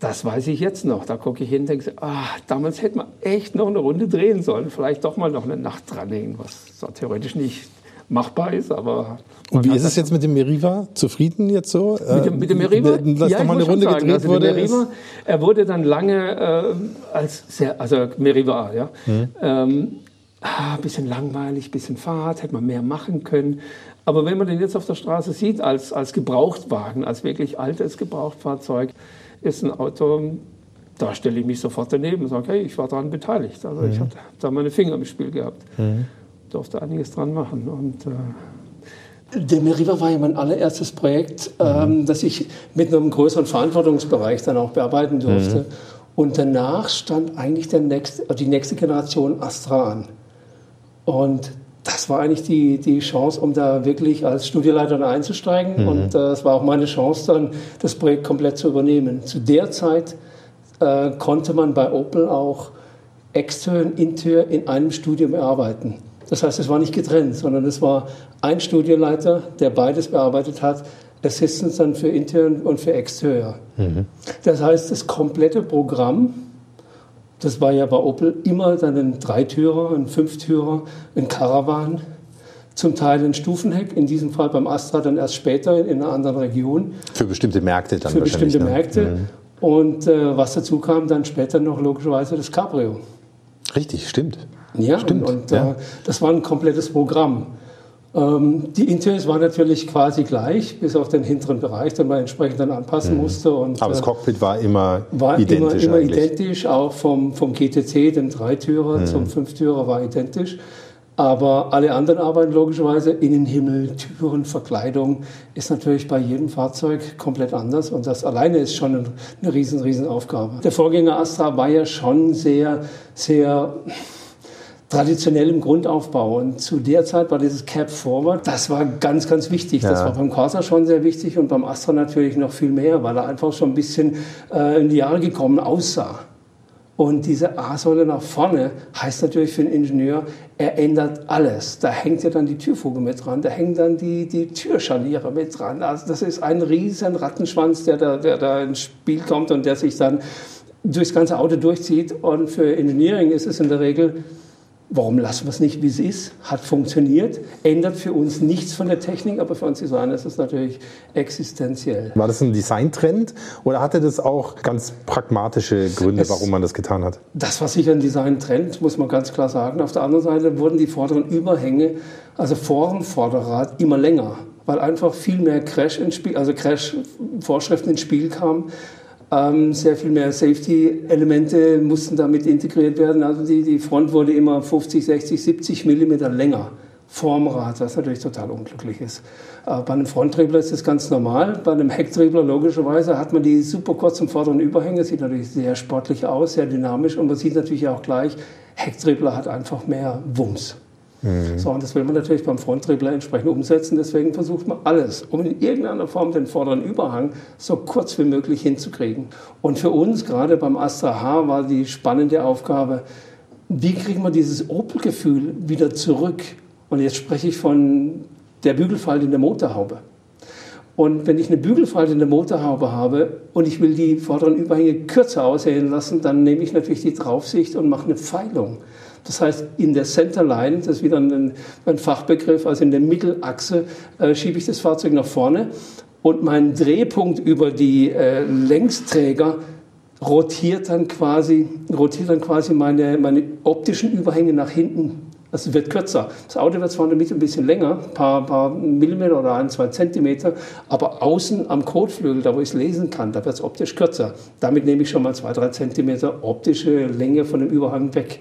das weiß ich jetzt noch. Da gucke ich hin und denke, ah, damals hätte man echt noch eine Runde drehen sollen, vielleicht doch mal noch eine Nacht dranlegen, was so theoretisch nicht machbar ist, aber. Und wie ist es jetzt mit dem Meriva? Zufrieden jetzt so? Mit dem, mit dem Meriva? Dass ja, nochmal eine Runde sagen, gedreht also wurde? Meriva, er wurde dann lange äh, als sehr, also Meriva, ja. Mhm. Ähm, ah, bisschen langweilig, bisschen Fahrt, hätte man mehr machen können. Aber wenn man den jetzt auf der Straße sieht, als, als Gebrauchtwagen, als wirklich altes Gebrauchtfahrzeug, ist ein Auto, da stelle ich mich sofort daneben und sage, hey, ich war daran beteiligt. Also mhm. ich hatte da meine Finger im Spiel gehabt. Mhm durfte einiges dran machen. Und, äh der Meriva war ja mein allererstes Projekt, mhm. ähm, das ich mit einem größeren Verantwortungsbereich dann auch bearbeiten durfte. Mhm. Und danach stand eigentlich der nächste, die nächste Generation Astra an. Und das war eigentlich die, die Chance, um da wirklich als Studioleiter einzusteigen. Mhm. Und äh, es war auch meine Chance, dann das Projekt komplett zu übernehmen. Zu der Zeit äh, konnte man bei Opel auch extern, intern in einem Studio bearbeiten. Das heißt, es war nicht getrennt, sondern es war ein Studienleiter, der beides bearbeitet hat, Assistance dann für intern und für extern. Mhm. Das heißt, das komplette Programm, das war ja bei Opel immer dann ein Dreitürer, ein Fünftürer, ein Caravan, zum Teil ein Stufenheck, in diesem Fall beim Astra dann erst später in einer anderen Region. Für bestimmte Märkte dann Für bestimmte ne? Märkte. Mhm. Und äh, was dazu kam, dann später noch logischerweise das Cabrio. Richtig, stimmt. Ja, stimmt. Und, und ja. Äh, das war ein komplettes Programm. Ähm, die Interiors waren natürlich quasi gleich, bis auf den hinteren Bereich, den man entsprechend dann anpassen mhm. musste. Und, Aber das äh, Cockpit war immer war identisch. Immer, immer identisch, auch vom, vom GTC, dem Dreitürer mhm. zum Fünftürer war identisch. Aber alle anderen Arbeiten logischerweise, Innenhimmel, Türen, Verkleidung, ist natürlich bei jedem Fahrzeug komplett anders. Und das alleine ist schon eine riesen, riesen Aufgabe. Der Vorgänger Astra war ja schon sehr, sehr traditionell im Grundaufbau. Und zu der Zeit war dieses Cap Forward, das war ganz, ganz wichtig. Ja. Das war beim Corsa schon sehr wichtig und beim Astra natürlich noch viel mehr, weil er einfach schon ein bisschen äh, in die Jahre gekommen aussah. Und diese A-Säule nach vorne heißt natürlich für einen Ingenieur, er ändert alles. Da hängt ja dann die Türfuge mit dran, da hängen dann die, die Türscharniere mit dran. Also das ist ein riesen Rattenschwanz, der da, der da ins Spiel kommt und der sich dann durchs ganze Auto durchzieht. Und für Engineering ist es in der Regel Warum lassen wir es nicht, wie es ist? Hat funktioniert, ändert für uns nichts von der Technik, aber für uns Designer ist es natürlich existenziell. War das ein Designtrend oder hatte das auch ganz pragmatische Gründe, es, warum man das getan hat? Das war sicher ein Designtrend, muss man ganz klar sagen. Auf der anderen Seite wurden die vorderen Überhänge, also vor dem Vorderrad, immer länger, weil einfach viel mehr Crash ins Spiel, also Crash-Vorschriften ins Spiel kamen sehr viel mehr Safety-Elemente mussten damit integriert werden. Also die, die Front wurde immer 50, 60, 70 Millimeter länger vorm Rad, was natürlich total unglücklich ist. Äh, bei einem Fronttriebler ist das ganz normal. Bei einem Hecktriebler logischerweise hat man die super kurzen vorderen Überhänge, sieht natürlich sehr sportlich aus, sehr dynamisch und man sieht natürlich auch gleich, Hecktriebler hat einfach mehr Wumms. Mhm. So, und das will man natürlich beim Fronttriebler entsprechend umsetzen. Deswegen versucht man alles, um in irgendeiner Form den vorderen Überhang so kurz wie möglich hinzukriegen. Und für uns, gerade beim Astra H, war die spannende Aufgabe, wie kriegen wir dieses Opel-Gefühl wieder zurück? Und jetzt spreche ich von der Bügelfalte in der Motorhaube. Und wenn ich eine Bügelfalte in der Motorhaube habe und ich will die vorderen Überhänge kürzer aussehen lassen, dann nehme ich natürlich die Draufsicht und mache eine Pfeilung. Das heißt, in der Centerline, das ist wieder ein, ein Fachbegriff, also in der Mittelachse, äh, schiebe ich das Fahrzeug nach vorne und mein Drehpunkt über die äh, Längsträger rotiert dann quasi, rotiert dann quasi meine, meine optischen Überhänge nach hinten. Also es wird kürzer. Das Auto wird zwar in der Mitte ein bisschen länger, ein paar, paar Millimeter oder ein, zwei Zentimeter, aber außen am Kotflügel, da wo ich es lesen kann, da wird es optisch kürzer. Damit nehme ich schon mal zwei, drei Zentimeter optische Länge von dem Überhang weg.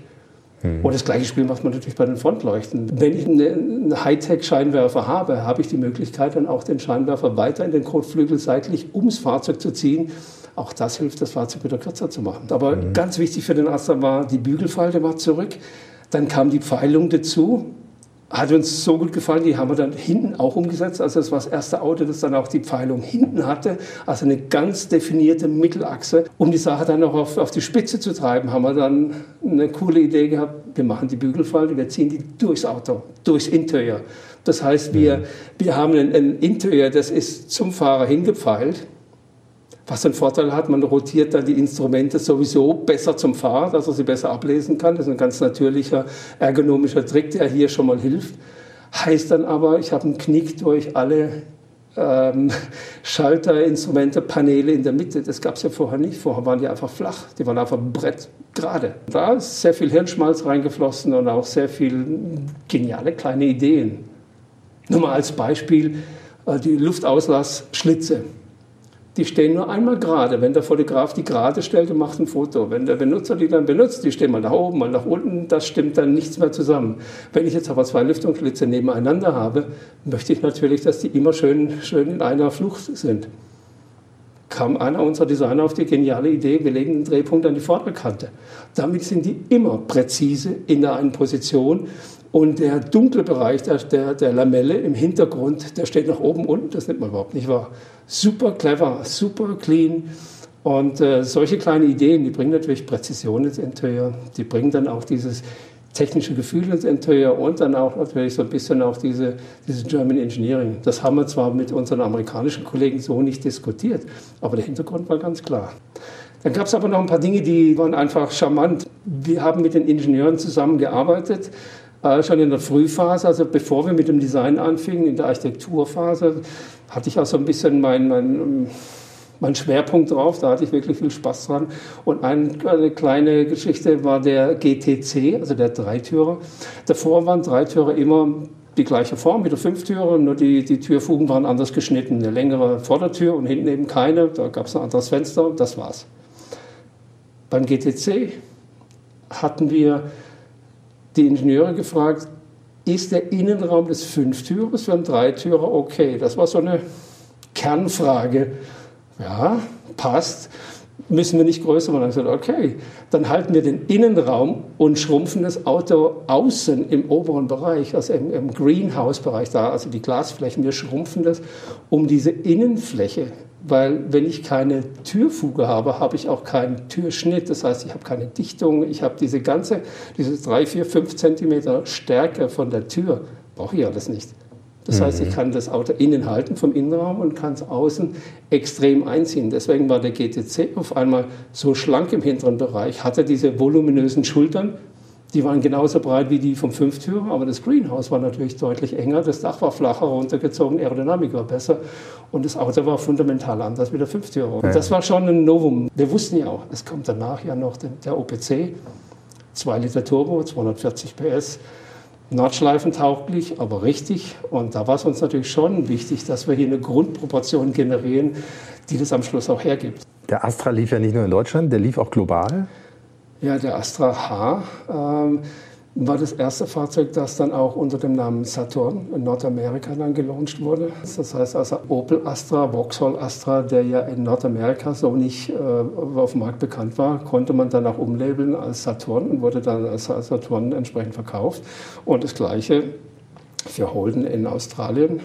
Mhm. Und das gleiche Spiel macht man natürlich bei den Frontleuchten. Wenn ich einen Hightech-Scheinwerfer habe, habe ich die Möglichkeit, dann auch den Scheinwerfer weiter in den Kotflügel seitlich ums Fahrzeug zu ziehen. Auch das hilft, das Fahrzeug wieder kürzer zu machen. Aber mhm. ganz wichtig für den Astra war, die Bügelfalte war zurück. Dann kam die Pfeilung dazu hat uns so gut gefallen, die haben wir dann hinten auch umgesetzt. Also das war das erste Auto, das dann auch die Pfeilung hinten hatte, also eine ganz definierte Mittelachse. Um die Sache dann noch auf, auf die Spitze zu treiben, haben wir dann eine coole Idee gehabt, wir machen die Bügelfalte, wir ziehen die durchs Auto, durchs Interieur. Das heißt, wir, mhm. wir haben ein, ein Interieur, das ist zum Fahrer hingepfeilt was den Vorteil hat, man rotiert dann die Instrumente sowieso besser zum Fahrer, dass er sie besser ablesen kann. Das ist ein ganz natürlicher ergonomischer Trick, der hier schon mal hilft. Heißt dann aber, ich habe einen Knick durch alle ähm, Schalter, Instrumente, Paneele in der Mitte. Das gab es ja vorher nicht. Vorher waren die einfach flach. Die waren einfach Brett gerade. Da ist sehr viel Hirnschmalz reingeflossen und auch sehr viel geniale kleine Ideen. Nur mal als Beispiel äh, die Luftauslassschlitze die stehen nur einmal gerade. Wenn der Fotograf die gerade stellt und macht ein Foto. Wenn der Benutzer die dann benutzt, die stehen mal nach oben, mal nach unten, das stimmt dann nichts mehr zusammen. Wenn ich jetzt aber zwei Lüftungsschlitze nebeneinander habe, möchte ich natürlich, dass die immer schön, schön in einer Flucht sind. Kam einer unserer Designer auf die geniale Idee, wir legen den Drehpunkt an die Vorderkante. Damit sind die immer präzise in der einen Position und der dunkle Bereich der, der, der, Lamelle im Hintergrund, der steht nach oben unten, das nimmt man überhaupt nicht wahr. Super clever, super clean. Und äh, solche kleine Ideen, die bringen natürlich Präzision ins Interieur, die bringen dann auch dieses technische Gefühl ins Interieur und dann auch natürlich so ein bisschen auch diese, diese German Engineering. Das haben wir zwar mit unseren amerikanischen Kollegen so nicht diskutiert, aber der Hintergrund war ganz klar. Dann gab es aber noch ein paar Dinge, die waren einfach charmant. Wir haben mit den Ingenieuren zusammengearbeitet äh, schon in der Frühphase, also bevor wir mit dem Design anfingen, in der Architekturphase, hatte ich auch so ein bisschen mein, mein mein Schwerpunkt drauf, da hatte ich wirklich viel Spaß dran. Und eine kleine Geschichte war der GTC, also der Dreitürer. Davor waren Dreitürer immer die gleiche Form wie der Fünftürer, nur die, die Türfugen waren anders geschnitten. Eine längere Vordertür und hinten eben keine, da gab es ein anderes Fenster, das war's. Beim GTC hatten wir die Ingenieure gefragt, ist der Innenraum des Fünftürers für einen Dreitürer okay? Das war so eine Kernfrage. Ja, passt. Müssen wir nicht größer machen? Ich gesagt, okay, dann halten wir den Innenraum und schrumpfen das Auto außen im oberen Bereich, also im, im Greenhouse-Bereich da, also die Glasflächen, wir schrumpfen das um diese Innenfläche weil wenn ich keine Türfuge habe, habe ich auch keinen Türschnitt. Das heißt, ich habe keine Dichtung. Ich habe diese ganze, diese drei, vier, fünf Zentimeter Stärke von der Tür, brauche ich alles nicht. Das mhm. heißt, ich kann das Auto innen halten vom Innenraum und kann es außen extrem einziehen. Deswegen war der GTC auf einmal so schlank im hinteren Bereich, hatte diese voluminösen Schultern, die waren genauso breit wie die vom Fünftürer, aber das Greenhouse war natürlich deutlich enger. Das Dach war flacher runtergezogen, Aerodynamik war besser und das Auto war fundamental anders wie der Fünftürer. Und das war schon ein Novum. Wir wussten ja auch, es kommt danach ja noch der OPC, 2 Liter Turbo, 240 PS. Nordschleifentauglich, aber richtig. Und da war es uns natürlich schon wichtig, dass wir hier eine Grundproportion generieren, die das am Schluss auch hergibt. Der Astra lief ja nicht nur in Deutschland, der lief auch global. Ja, der Astra H ähm, war das erste Fahrzeug, das dann auch unter dem Namen Saturn in Nordamerika dann gelauncht wurde. Das heißt also Opel Astra, Vauxhall Astra, der ja in Nordamerika so nicht äh, auf dem Markt bekannt war, konnte man dann auch umlabeln als Saturn und wurde dann als Saturn entsprechend verkauft. Und das gleiche für Holden in Australien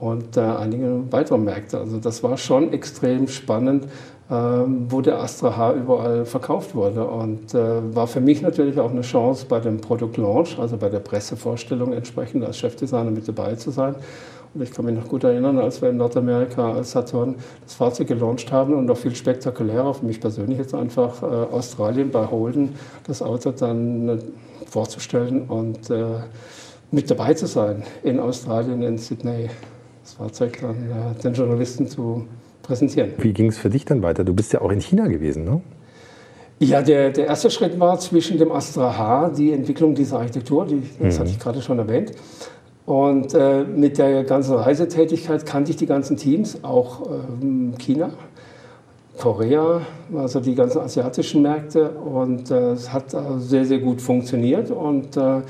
und äh, einige weitere Märkte. Also das war schon extrem spannend, wo der Astra H überall verkauft wurde. Und äh, war für mich natürlich auch eine Chance, bei dem Produktlaunch, also bei der Pressevorstellung entsprechend als Chefdesigner mit dabei zu sein. Und ich kann mich noch gut erinnern, als wir in Nordamerika als Saturn das Fahrzeug gelauncht haben und noch viel spektakulärer, für mich persönlich jetzt einfach äh, Australien bei Holden das Auto dann äh, vorzustellen und äh, mit dabei zu sein in Australien, in Sydney. Das Fahrzeug dann äh, den Journalisten zu präsentieren. Wie ging es für dich dann weiter? Du bist ja auch in China gewesen, ne? Ja, der, der erste Schritt war zwischen dem Astra H, die Entwicklung dieser Architektur, die, das mhm. hatte ich gerade schon erwähnt. Und äh, mit der ganzen Reisetätigkeit kannte ich die ganzen Teams, auch ähm, China, Korea, also die ganzen asiatischen Märkte. Und äh, es hat äh, sehr, sehr gut funktioniert. Und äh,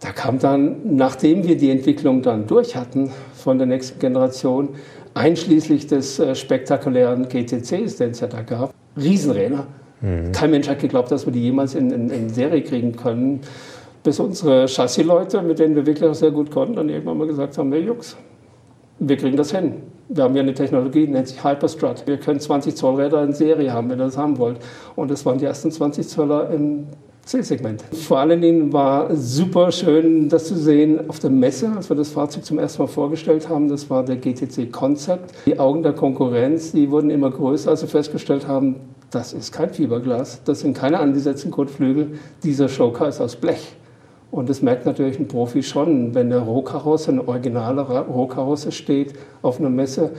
da kam dann, nachdem wir die Entwicklung dann durch hatten von der nächsten Generation, einschließlich des äh, spektakulären GTCs, den es ja da gab. Riesenräder. Mhm. Kein Mensch hat geglaubt, dass wir die jemals in, in, in Serie kriegen können. Bis unsere Chassis-Leute, mit denen wir wirklich auch sehr gut konnten, dann irgendwann mal gesagt haben, hey Jungs, wir kriegen das hin. Wir haben ja eine Technologie, die nennt sich Hyperstrut. Wir können 20 Zoll Räder in Serie haben, wenn ihr das haben wollt. Und das waren die ersten 20 Zöller im C-Segment. Vor allen Dingen war super schön, das zu sehen auf der Messe, als wir das Fahrzeug zum ersten Mal vorgestellt haben. Das war der GTC Concept. Die Augen der Konkurrenz, die wurden immer größer, als wir festgestellt haben, das ist kein Fiberglas, das sind keine angesetzten Kotflügel. Dieser Showcar ist aus Blech. Und das merkt natürlich ein Profi schon, wenn eine Rohkarosse, eine originale Rohkarosse steht auf einer Messe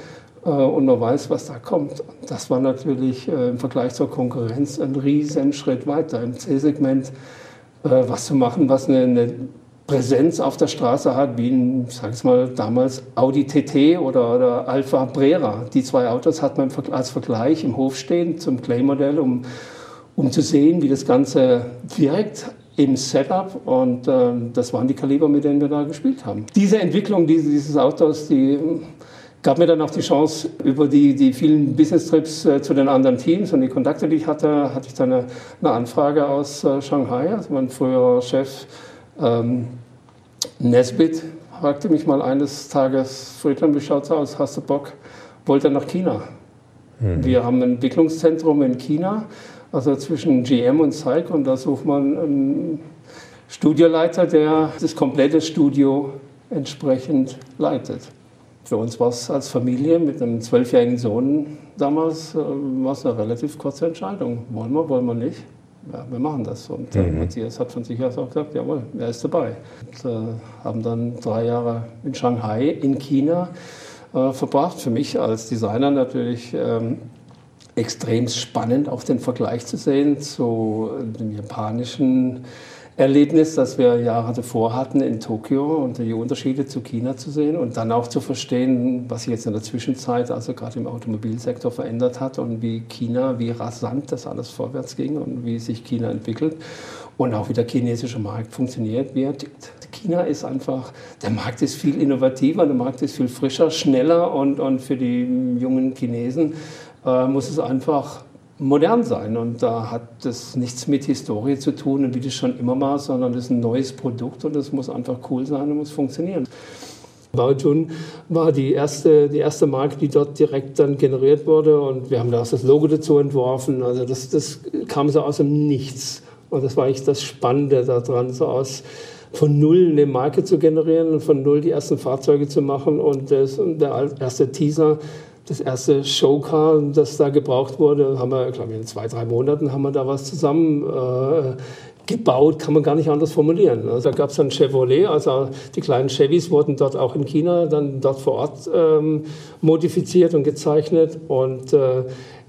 und man weiß, was da kommt. Das war natürlich äh, im Vergleich zur Konkurrenz ein riesen Schritt weiter im C-Segment äh, was zu machen, was eine, eine, Präsenz auf der Straße hat, wie ein, sag ich mal, damals Audi TT oder, oder Alfa Brera. Die zwei Autos hat man als Vergleich im Hof stehen zum Clay-Modell, um, um zu sehen, wie das Ganze wirkt im Setup und äh, das waren die Kaliber, mit denen wir da gespielt haben. Diese Entwicklung dieses Autos, die gab mir dann auch die Chance, über die, die vielen Business-Trips äh, zu den anderen Teams und die Kontakte, die ich hatte, hatte ich dann eine, eine Anfrage aus äh, Shanghai. Also mein früherer Chef ähm, Nesbit fragte mich mal eines Tages, Friedland, wie schaut's aus, hast du Bock? Wollte nach China. Mhm. Wir haben ein Entwicklungszentrum in China, also zwischen GM und SAIC und da sucht man einen Studioleiter, der das komplette Studio entsprechend leitet. Für uns war es als Familie mit einem zwölfjährigen Sohn damals äh, eine relativ kurze Entscheidung. Wollen wir, wollen wir nicht? Ja, wir machen das. Und äh, mhm. Matthias hat von sich aus auch gesagt, jawohl, er ist dabei. Und, äh, haben dann drei Jahre in Shanghai, in China, äh, verbracht. Für mich als Designer natürlich ähm, extrem spannend, auch den Vergleich zu sehen zu dem japanischen Erlebnis, das wir Jahre davor hatten in Tokio und die Unterschiede zu China zu sehen und dann auch zu verstehen, was sich jetzt in der Zwischenzeit, also gerade im Automobilsektor verändert hat und wie China, wie rasant das alles vorwärts ging und wie sich China entwickelt und auch wie der chinesische Markt funktioniert. Wie China ist einfach, der Markt ist viel innovativer, der Markt ist viel frischer, schneller und, und für die jungen Chinesen äh, muss es einfach modern sein. Und da hat das nichts mit Historie zu tun und wie das schon immer war, sondern das ist ein neues Produkt und das muss einfach cool sein und muss funktionieren. Baojun war die erste, die erste Marke, die dort direkt dann generiert wurde und wir haben da auch das Logo dazu entworfen. Also das, das kam so aus dem Nichts. Und das war eigentlich das Spannende daran, so aus von null eine Marke zu generieren und von null die ersten Fahrzeuge zu machen. Und, das, und der erste Teaser das erste Showcar, das da gebraucht wurde, haben wir, glaube ich, in zwei, drei Monaten haben wir da was zusammen äh, gebaut, kann man gar nicht anders formulieren. Also da gab es dann Chevrolet, also die kleinen Chevys wurden dort auch in China dann dort vor Ort ähm, modifiziert und gezeichnet. Und äh,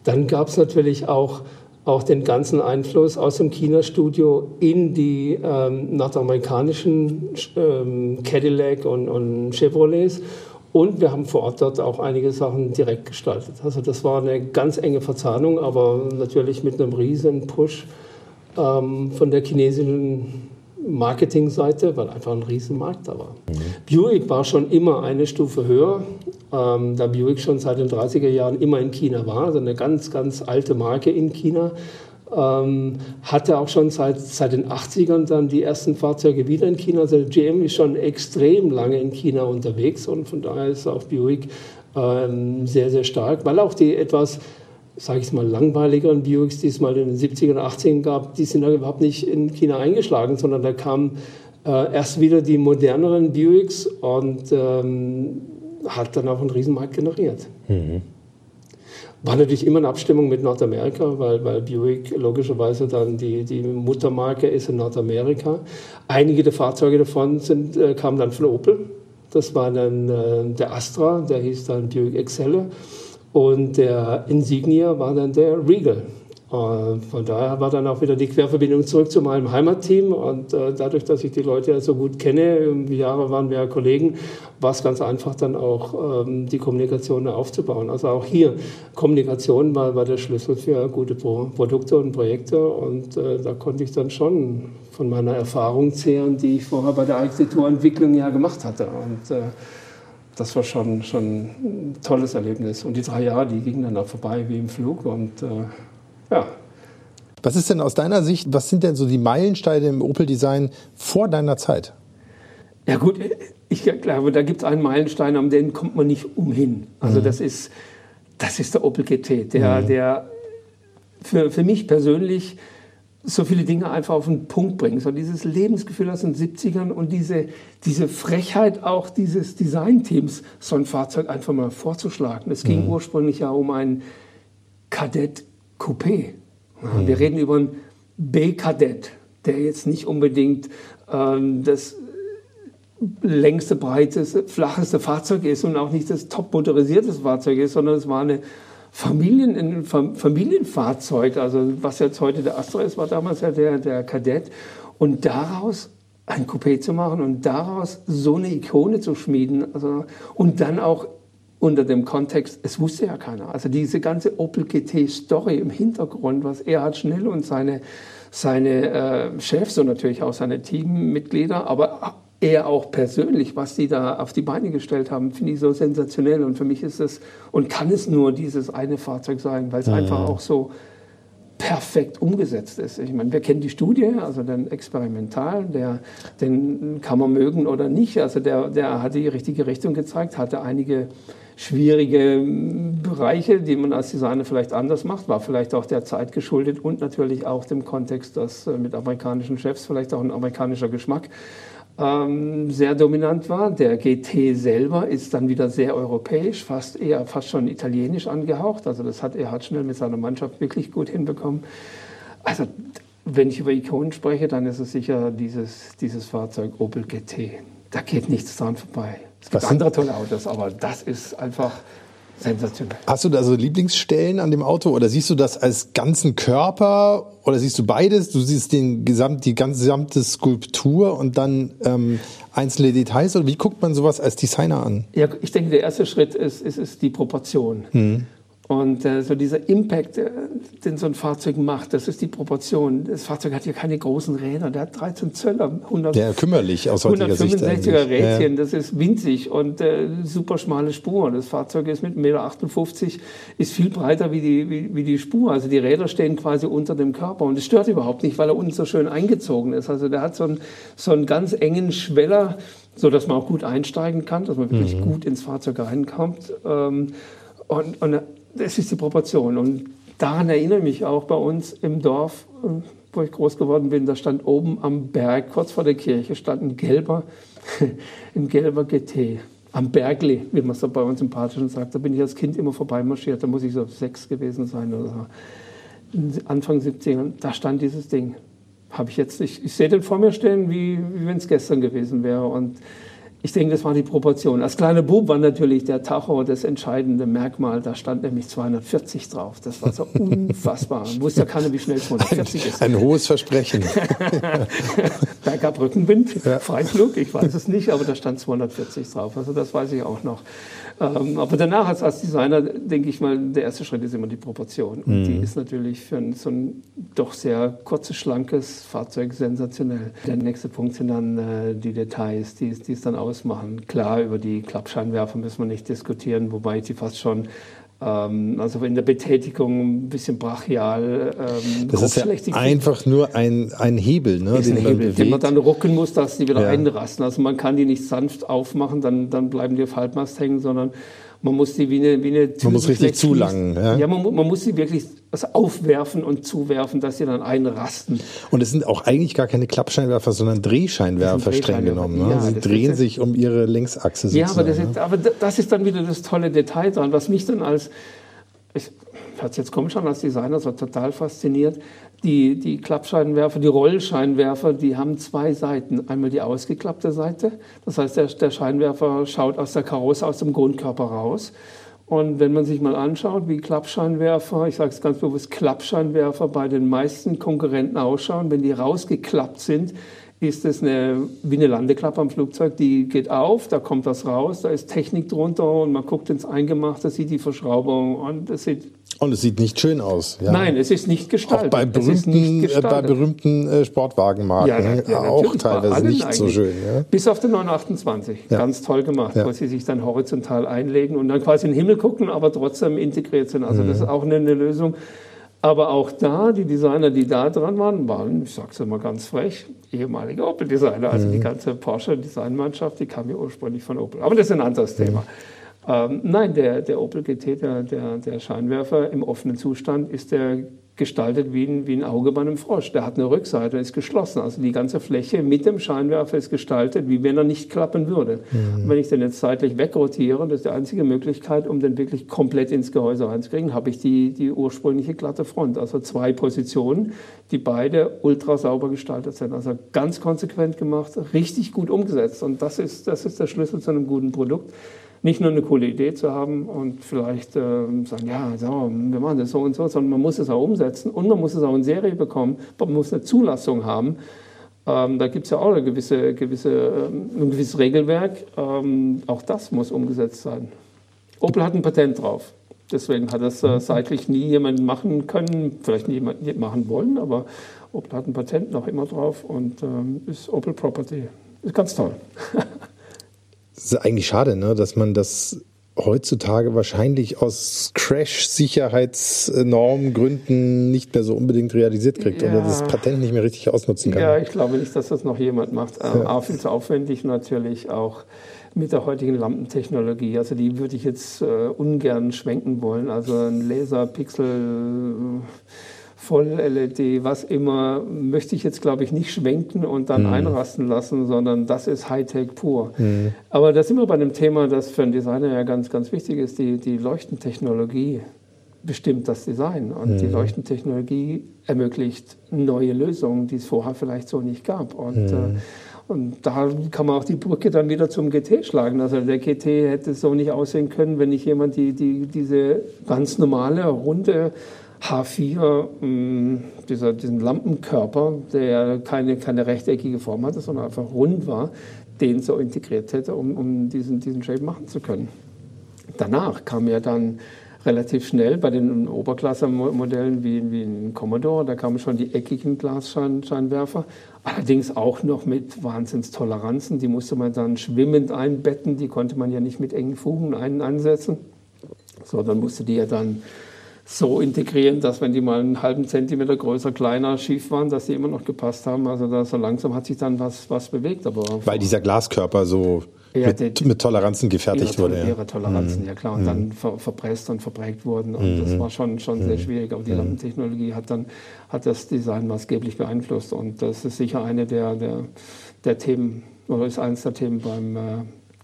dann gab es natürlich auch auch den ganzen Einfluss aus dem China-Studio in die ähm, nordamerikanischen ähm, Cadillac und, und Chevrolets. Und wir haben vor Ort dort auch einige Sachen direkt gestaltet. Also das war eine ganz enge Verzahnung, aber natürlich mit einem riesen Push ähm, von der chinesischen Marketingseite, weil einfach ein riesen Markt da war. Mhm. Buick war schon immer eine Stufe höher, ähm, da Buick schon seit den 30er Jahren immer in China war, also eine ganz, ganz alte Marke in China ähm, hatte auch schon seit, seit den 80ern dann die ersten Fahrzeuge wieder in China. Also GM ist schon extrem lange in China unterwegs und von daher ist auch Buick ähm, sehr, sehr stark, weil auch die etwas, sage ich mal, langweiligeren Buicks, die es mal in den 70ern und 80ern gab, die sind dann überhaupt nicht in China eingeschlagen, sondern da kamen äh, erst wieder die moderneren Buicks und ähm, hat dann auch einen Riesenmarkt generiert. Mhm. War natürlich immer eine Abstimmung mit Nordamerika, weil, weil Buick logischerweise dann die, die Muttermarke ist in Nordamerika. Einige der Fahrzeuge davon sind, äh, kamen dann von Opel. Das war dann äh, der Astra, der hieß dann Buick Excel. Und der Insignia war dann der Regal. Äh, von daher war dann auch wieder die Querverbindung zurück zu meinem Heimatteam. Und äh, dadurch, dass ich die Leute ja so gut kenne, Jahre waren wir ja Kollegen, war es ganz einfach dann auch ähm, die Kommunikation aufzubauen. Also auch hier, Kommunikation war, war der Schlüssel für gute Produkte und Projekte. Und äh, da konnte ich dann schon von meiner Erfahrung zehren, die ich vorher bei der Architekturentwicklung ja gemacht hatte. Und das war schon, schon ein tolles Erlebnis. Und die drei Jahre, die gingen dann auch vorbei wie im Flug. Und ja. Was ist denn aus deiner Sicht, was sind denn so die Meilensteine im Opel-Design vor deiner Zeit? Ja gut, ich glaube, da gibt es einen Meilenstein, an den kommt man nicht umhin. Also mhm. das, ist, das ist der Opel GT, der, mhm. der für, für mich persönlich so viele Dinge einfach auf den Punkt bringt. So dieses Lebensgefühl aus den 70ern und diese, diese Frechheit auch dieses Designteams, so ein Fahrzeug einfach mal vorzuschlagen. Es ging mhm. ursprünglich ja um einen Kadett Coupé. Mhm. Wir reden über einen B-Kadett, der jetzt nicht unbedingt ähm, das längste, breiteste, flacheste Fahrzeug ist und auch nicht das top motorisiertes Fahrzeug ist, sondern es war eine Familien, ein Familienfahrzeug. Also was jetzt heute der Astra ist, war damals ja der, der Kadett. Und daraus ein Coupé zu machen und daraus so eine Ikone zu schmieden also, und dann auch unter dem Kontext, es wusste ja keiner. Also diese ganze Opel GT-Story im Hintergrund, was Erhard Schnell und seine, seine äh, Chefs und natürlich auch seine Teammitglieder, aber er auch persönlich, was die da auf die Beine gestellt haben, finde ich so sensationell. Und für mich ist es und kann es nur dieses eine Fahrzeug sein, weil es mhm. einfach auch so perfekt umgesetzt ist. Ich meine, wir kennen die Studie, also den Experimental, der, den kann man mögen oder nicht. Also der, der hat die richtige Richtung gezeigt, hatte einige schwierige Bereiche, die man als Designer vielleicht anders macht, war vielleicht auch der Zeit geschuldet und natürlich auch dem Kontext, dass äh, mit amerikanischen Chefs vielleicht auch ein amerikanischer Geschmack ähm, sehr dominant war. Der GT selber ist dann wieder sehr europäisch, fast eher fast schon italienisch angehaucht. Also das hat Erhard Schnell mit seiner Mannschaft wirklich gut hinbekommen. Also wenn ich über Ikonen spreche, dann ist es sicher dieses, dieses Fahrzeug Opel GT. Da geht nichts dran vorbei. Es gibt andere tolle Autos, aber das ist einfach sensationell. Hast du da so Lieblingsstellen an dem Auto oder siehst du das als ganzen Körper oder siehst du beides? Du siehst den gesamt, die ganze gesamte Skulptur und dann ähm, einzelne Details oder wie guckt man sowas als Designer an? Ja, ich denke, der erste Schritt ist, ist, ist die Proportion. Hm. Und äh, so dieser Impact, äh, den so ein Fahrzeug macht, das ist die Proportion. Das Fahrzeug hat ja keine großen Räder, der hat 13 Zöller, 100, ja, kümmerlich aus 165er Rädchen, ja. das ist winzig und äh, super schmale Spur. Das Fahrzeug ist mit 1,58 Meter, ist viel breiter wie die, wie, wie die Spur. Also die Räder stehen quasi unter dem Körper und das stört überhaupt nicht, weil er unten so schön eingezogen ist. Also der hat so einen, so einen ganz engen Schweller, so dass man auch gut einsteigen kann, dass man wirklich mhm. gut ins Fahrzeug reinkommt. Ähm, und, und das ist die Proportion. Und daran erinnere ich mich auch bei uns im Dorf, äh, wo ich groß geworden bin. Da stand oben am Berg, kurz vor der Kirche, stand ein gelber, ein gelber GT. Am Bergli, wie man es bei uns im Patischen sagt. Da bin ich als Kind immer vorbeimarschiert. Da muss ich so sechs gewesen sein oder so. Anfang 70er, da stand dieses Ding. Habe ich jetzt, ich, ich sehe den vor mir stehen, wie, wie wenn es gestern gewesen wäre. Und ich denke, das war die Proportion. Als kleiner Bub war natürlich der Tacho das entscheidende Merkmal. Da stand nämlich 240 drauf. Das war so unfassbar. Man wusste ja keiner, wie schnell 240 ist. Ein hohes Versprechen. Bergab Rückenwind, ja. Freiflug, ich weiß es nicht, aber da stand 240 drauf. Also das weiß ich auch noch. Ähm, aber danach als, als Designer, denke ich mal, der erste Schritt ist immer die Proportion. Und mhm. die ist natürlich für ein, so ein doch sehr kurzes, schlankes Fahrzeug sensationell. Der nächste Punkt sind dann äh, die Details, die, die es dann ausmachen. Klar, über die Klappscheinwerfer müssen wir nicht diskutieren, wobei ich die fast schon ähm, also in der Betätigung ein bisschen brachial. Ähm, das ist ja einfach nur ein, ein Hebel, ne, den, ein man Hebel den man dann rucken muss, dass die wieder ja. einrasten. Also man kann die nicht sanft aufmachen, dann, dann bleiben die auf Halbmast hängen, sondern man muss die wie eine, wie eine Man muss richtig zulangen. Ja, ja man, man, muss sie wirklich also aufwerfen und zuwerfen, dass sie dann einrasten. Und es sind auch eigentlich gar keine Klappscheinwerfer, sondern Drehscheinwerfer, streng genommen. Ne? Ja, sie drehen sich um ihre Längsachse sozusagen. Ja, aber das, ist, aber das ist dann wieder das tolle Detail dran, was mich dann als, ich hört jetzt komisch an, als Designer so total fasziniert, die, die Klappscheinwerfer, die Rollscheinwerfer, die haben zwei Seiten. Einmal die ausgeklappte Seite, das heißt, der, der Scheinwerfer schaut aus der Karosse, aus dem Grundkörper raus. Und wenn man sich mal anschaut, wie Klappscheinwerfer, ich sage es ganz bewusst, Klappscheinwerfer bei den meisten Konkurrenten ausschauen, wenn die rausgeklappt sind, ist es eine, wie eine Landeklappe am Flugzeug, die geht auf, da kommt das raus, da ist Technik drunter und man guckt ins Eingemachte, sieht die Verschraubung und es sieht und es sieht nicht schön aus. Ja. Nein, es ist nicht gestaltet. Auch bei berühmten, äh, bei berühmten äh, Sportwagenmarken ja, ja, auch teilweise nicht so schön. Bis auf den 928. Ganz toll gemacht, wo sie sich dann horizontal einlegen und dann quasi in den Himmel gucken, aber trotzdem integriert sind. Also mhm. das ist auch eine, eine, Lösung. Aber auch da, die Designer, die da dran waren, waren, ich sage es immer ganz frech, ehemalige Opel-Designer. Also mhm. die ganze Porsche-Designmannschaft, die kam ja ursprünglich von Opel. Aber das ist ein anderes mhm. Ähm, nein, der, der Opel GT, der, der, der Scheinwerfer im offenen Zustand, ist der gestaltet wie ein, wie ein Auge bei einem Frosch. Der hat eine Rückseite ist geschlossen. Also die ganze Fläche mit dem Scheinwerfer ist gestaltet, wie wenn er nicht klappen würde. Mhm. wenn ich den jetzt seitlich wegrotiere, das ist die einzige Möglichkeit, um den wirklich komplett ins Gehäuse reinzukriegen, habe ich die, die ursprüngliche glatte Front. Also zwei Positionen, die beide ultra sauber gestaltet sind. Also ganz konsequent gemacht, richtig gut umgesetzt. Und das ist, das ist der Schlüssel zu einem guten Produkt nicht nur eine coole Idee zu haben und vielleicht äh, sagen, ja, so, wir machen das so und so, sondern man muss es auch umsetzen und man muss es auch in Serie bekommen, man muss eine Zulassung haben. Ähm, da gibt es ja auch eine gewisse, gewisse, ähm, ein gewisses Regelwerk. Ähm, auch das muss umgesetzt sein. Opel hat ein Patent drauf. Deswegen hat das äh, seitlich nie jemand machen können, vielleicht nie jemand machen wollen, aber Opel hat ein Patent noch immer drauf und ähm, ist Opel Property. Ist ganz toll. Das ist eigentlich schade, ne, dass man das heutzutage wahrscheinlich aus Crash-Sicherheitsnormgründen nicht mehr so unbedingt realisiert kriegt ja. oder das Patent nicht mehr richtig ausnutzen kann. Ja, ich glaube nicht, dass das noch jemand macht. Ja. A, viel zu aufwendig natürlich auch mit der heutigen Lampentechnologie. Also die würde ich jetzt äh, ungern schwenken wollen. Also ein Laserpixel Voll-LED, was immer, möchte ich jetzt, glaube ich, nicht schwenken und dann mhm. einrasten lassen, sondern das ist Hightech pur. Mhm. Aber da sind wir bei einem Thema, das für einen Designer ja ganz, ganz wichtig ist. Die, die Leuchtentechnologie bestimmt das Design und mhm. die Leuchtentechnologie ermöglicht neue Lösungen, die es vorher vielleicht so nicht gab. Und, mhm. äh, Und da kann man auch die Brücke dann wieder zum GT schlagen. Also der GT hätte so nicht aussehen können, wenn nicht jemand die, die, diese ganz normale, runde H4, mh, dieser, diesen Lampenkörper, der keine, keine rechteckige Form hatte, sondern einfach rund war, den so integriert hätte, um, um diesen, diesen Shape machen zu können. Danach kam ja dann relativ schnell bei den Oberklasse-Modellen wie, wie ein Commodore, da kamen schon die eckigen Glasscheinwerfer, allerdings auch noch mit Wahnsinnstoleranzen, die musste man dann schwimmend einbetten, die konnte man ja nicht mit engen Fugen ein, einsetzen, sondern musste die ja dann so integrieren, dass wenn die mal einen halben Zentimeter größer, kleiner, schief waren, dass die immer noch gepasst haben. Also da so langsam hat sich dann was, was bewegt. Aber Weil dieser Glaskörper so ja, mit, die, mit, Toleranzen gefertigt ihre, wurde. Ja. Ihre Toleranzen, mhm. ja klar. Und mhm. dann ver, verpresst und verprägt wurden. Und mhm. das war schon, schon sehr mhm. schwierig. Aber die mhm. Lampentechnologie hat dann hat das Design maßgeblich beeinflusst. Und das ist sicher eine der, der, der Themen, oder ist eines der Themen beim äh,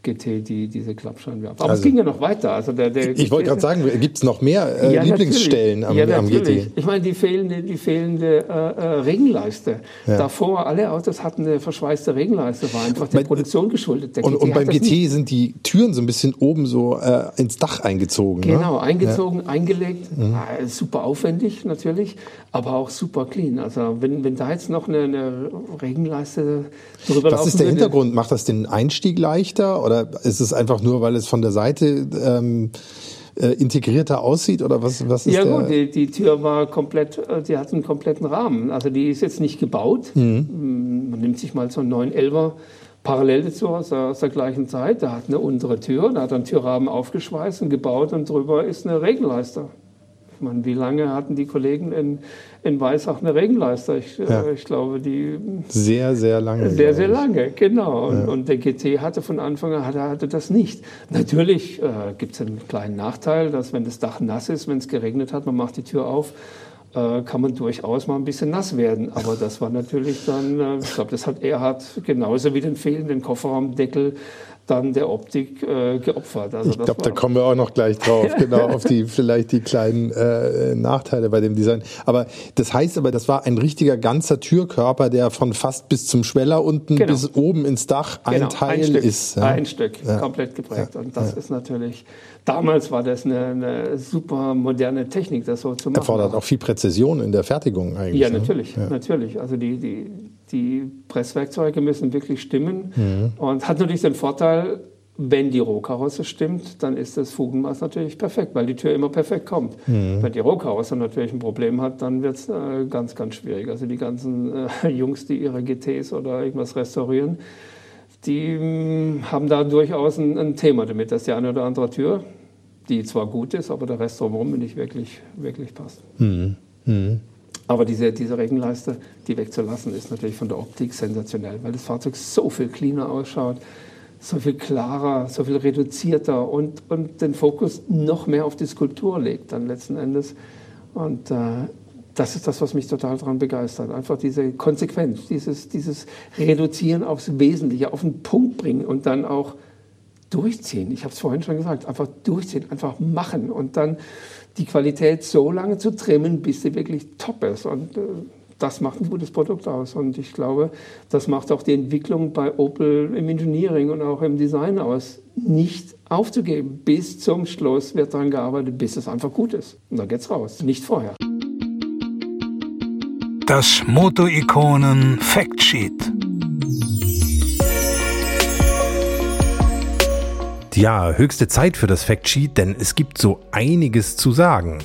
GT, die, diese Klappscheinwerfer. Aber also, es ging ja noch weiter. Also der, der ich wollte gerade sagen, gibt es noch mehr äh, ja, Lieblingsstellen am, ja, am, GT? Ich meine, die fehlende, die fehlende äh, äh, Regenleiste. Ja. Davor, alle Autos hatten eine verschweißte Regenleiste, war einfach der bei, Produktion geschuldet. Der und, und beim GT nicht. sind die Türen so ein bisschen oben so äh, ins Dach eingezogen. Ne? Genau, ne? eingezogen, eingelegt. Mhm. Ah, super aufwendig natürlich, aber auch super clean. Also wenn, wenn da jetzt noch eine, eine Regenleiste drüber Was ist der würde, Hintergrund? Macht das den Einstieg leichter oder oder ist es einfach nur, weil es von der Seite ähm, äh, integrierter aussieht oder was, was ist Ja gut, die, die, Tür war komplett, äh, die hat einen kompletten Rahmen. Also die ist jetzt nicht gebaut. Mhm. Man nimmt sich mal so einen 911er parallel dazu aus der, aus der, gleichen Zeit. Da hat eine untere Tür, da hat ein Türrahmen aufgeschweißt und gebaut und drüber ist eine Regenleiste. Meine, wie lange hatten die Kollegen in, in Weissach eine Regenleister? Ich, ja. äh, ich glaube, die. Sehr, sehr lange. Sehr, sehr lange, genau. Und, ja. und, der GT hatte von Anfang an hatte, hatte das nicht. Natürlich äh, gibt es einen kleinen Nachteil, dass, wenn das Dach nass ist, wenn es geregnet hat, man macht die Tür auf, äh, kann man durchaus mal ein bisschen nass werden. Aber das war natürlich dann, äh, ich glaube, das hat Erhard genauso wie den fehlenden Kofferraumdeckel dann der Optik äh, geopfert. Also ich glaube, da kommen wir auch noch gleich drauf, genau, auf die vielleicht die kleinen äh, Nachteile bei dem Design. Aber das heißt aber, das war ein richtiger ganzer Türkörper, der von fast bis zum Schweller unten genau. bis oben ins Dach genau. ein Teil ein Stück, ist. Ja? Ein Stück, ja. komplett geprägt. Ja. Und das ist natürlich, damals war das eine, eine, super moderne Technik, das so zu machen. Erfordert auch viel Präzision in der Fertigung eigentlich. Ja, ne? natürlich, natürlich. Also die, die die Presswerkzeuge müssen wirklich stimmen mhm. und hat natürlich den Vorteil, wenn die Rohkarosse stimmt, dann ist das Fugenmaß natürlich perfekt, weil die Tür immer perfekt kommt. Mhm. Wenn die Rohkarosse natürlich ein Problem hat, dann wird es äh, ganz, ganz schwierig. Also die ganzen äh, Jungs, die ihre GTs oder irgendwas restaurieren, die mh, hm, haben da durchaus ein, ein, Thema damit, dass die eine oder andere Tür, die zwar gut ist, aber der Rest drumherum nicht wirklich, wirklich passt. Mhm. Aber diese, diese Regenleiste, die wegzulassen, ist natürlich von der Optik sensationell, weil das Fahrzeug so viel cleaner ausschaut, so viel klarer, so viel reduzierter und, und den Fokus noch mehr auf die Skulptur legt dann letzten Endes. Und äh, das ist das, was mich total daran begeistert. Einfach diese Konsequenz, dieses, dieses Reduzieren aufs Wesentliche, auf den Punkt bringen und dann auch durchziehen. Ich habe es vorhin schon gesagt, einfach durchziehen, einfach machen und dann die Qualität so lange zu trimmen, bis sie wirklich top ist. Und äh, das macht ein gutes Produkt aus. Und ich glaube, das macht auch die Entwicklung bei Opel im Engineering und auch im Design aus. Nicht aufzugeben. Bis zum Schluss wird daran gearbeitet, bis es einfach gut ist. Und dann geht's raus. Nicht vorher. Das Moto-Ikonen Factsheet. Ja, höchste Zeit für das Factsheet, denn es gibt so einiges zu sagen.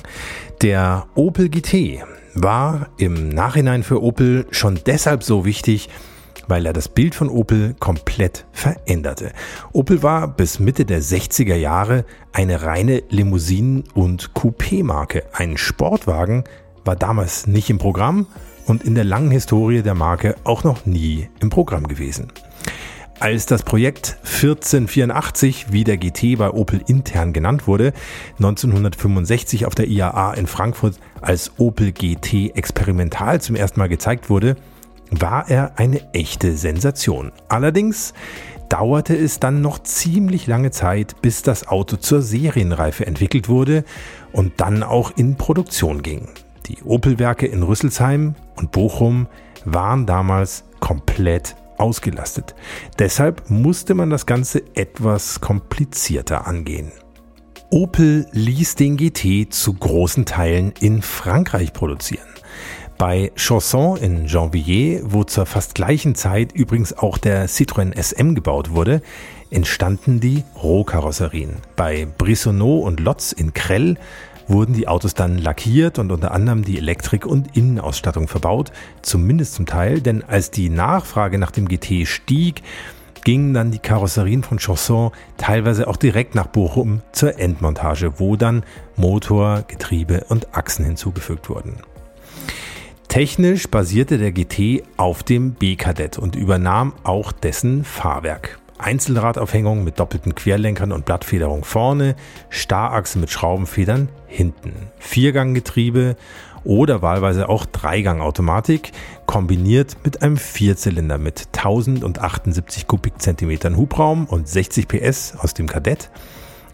Der Opel GT war im Nachhinein für Opel schon deshalb so wichtig, weil er das Bild von Opel komplett veränderte. Opel war bis Mitte der 60er Jahre eine reine Limousinen- und Coupé-Marke. Ein Sportwagen war damals nicht im Programm und in der langen Historie der Marke auch noch nie im Programm gewesen. Als das Projekt 1484, wie der GT bei Opel intern genannt wurde, 1965 auf der IAA in Frankfurt als Opel GT experimental zum ersten Mal gezeigt wurde, war er eine echte Sensation. Allerdings dauerte es dann noch ziemlich lange Zeit, bis das Auto zur Serienreife entwickelt wurde und dann auch in Produktion ging. Die Opel-Werke in Rüsselsheim und Bochum waren damals komplett ausgelastet. Deshalb musste man das Ganze etwas komplizierter angehen. Opel ließ den GT zu großen Teilen in Frankreich produzieren. Bei Chausson in Janvier, wo zur fast gleichen Zeit übrigens auch der Citroën SM gebaut wurde, entstanden die Rohkarosserien. Bei Brissonneau und Lotz in Krell wurden die Autos dann lackiert und unter anderem die Elektrik- und Innenausstattung verbaut, zumindest zum Teil, denn als die Nachfrage nach dem GT stieg, gingen dann die Karosserien von Chausson teilweise auch direkt nach Bochum zur Endmontage, wo dann Motor, Getriebe und Achsen hinzugefügt wurden. Technisch basierte der GT auf dem B-Kadett und übernahm auch dessen Fahrwerk. Einzelradaufhängung mit doppelten Querlenkern und Blattfederung vorne, Starrachse mit Schraubenfedern hinten, Vierganggetriebe oder wahlweise auch Dreigangautomatik, kombiniert mit einem Vierzylinder mit 1078 Kubikzentimetern Hubraum und 60 PS aus dem Kadett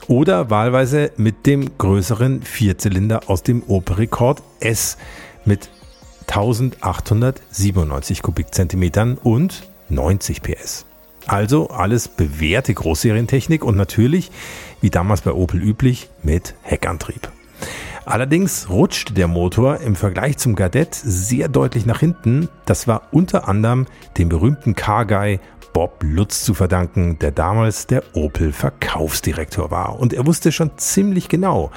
oder wahlweise mit dem größeren Vierzylinder aus dem Opel Rekord S mit 1897 Kubikzentimetern und 90 PS. Also alles bewährte Großserientechnik und natürlich, wie damals bei Opel üblich, mit Heckantrieb. Allerdings rutschte der Motor im Vergleich zum Kadett sehr deutlich nach hinten. Das war unter anderem dem berühmten Car-Guy Bob Lutz zu verdanken, der damals der Opel Verkaufsdirektor war. Und er wusste schon ziemlich genau,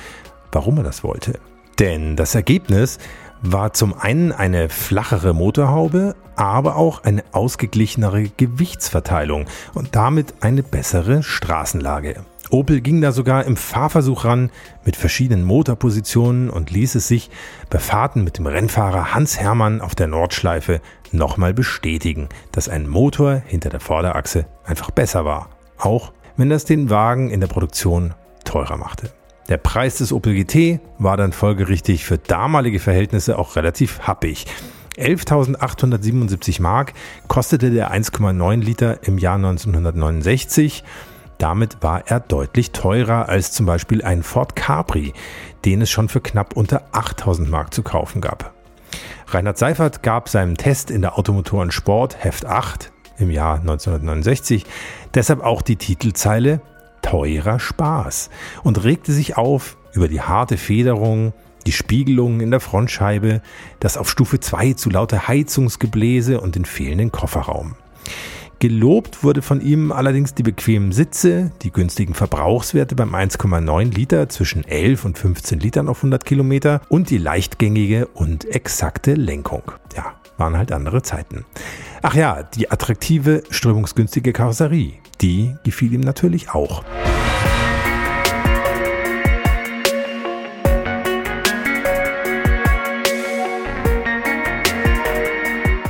warum er das wollte. Denn das Ergebnis war zum einen eine flachere Motorhaube, aber auch eine ausgeglichenere Gewichtsverteilung und damit eine bessere Straßenlage. Opel ging da sogar im Fahrversuch ran mit verschiedenen Motorpositionen und ließ es sich bei Fahrten mit dem Rennfahrer Hans Hermann auf der Nordschleife nochmal bestätigen, dass ein Motor hinter der Vorderachse einfach besser war, auch wenn das den Wagen in der Produktion teurer machte. Der Preis des Opel GT war dann folgerichtig für damalige Verhältnisse auch relativ happig. 11.877 Mark kostete der 1,9 Liter im Jahr 1969. Damit war er deutlich teurer als zum Beispiel ein Ford Capri, den es schon für knapp unter 8000 Mark zu kaufen gab. Reinhard Seifert gab seinem Test in der Automotoren Sport Heft 8 im Jahr 1969 deshalb auch die Titelzeile teurer Spaß und regte sich auf über die harte Federung, die Spiegelungen in der Frontscheibe, das auf Stufe 2 zu laute Heizungsgebläse und den fehlenden Kofferraum. Gelobt wurde von ihm allerdings die bequemen Sitze, die günstigen Verbrauchswerte beim 1,9 Liter zwischen 11 und 15 Litern auf 100 Kilometer und die leichtgängige und exakte Lenkung. Ja, waren halt andere Zeiten. Ach ja, die attraktive, strömungsgünstige Karosserie, die gefiel ihm natürlich auch.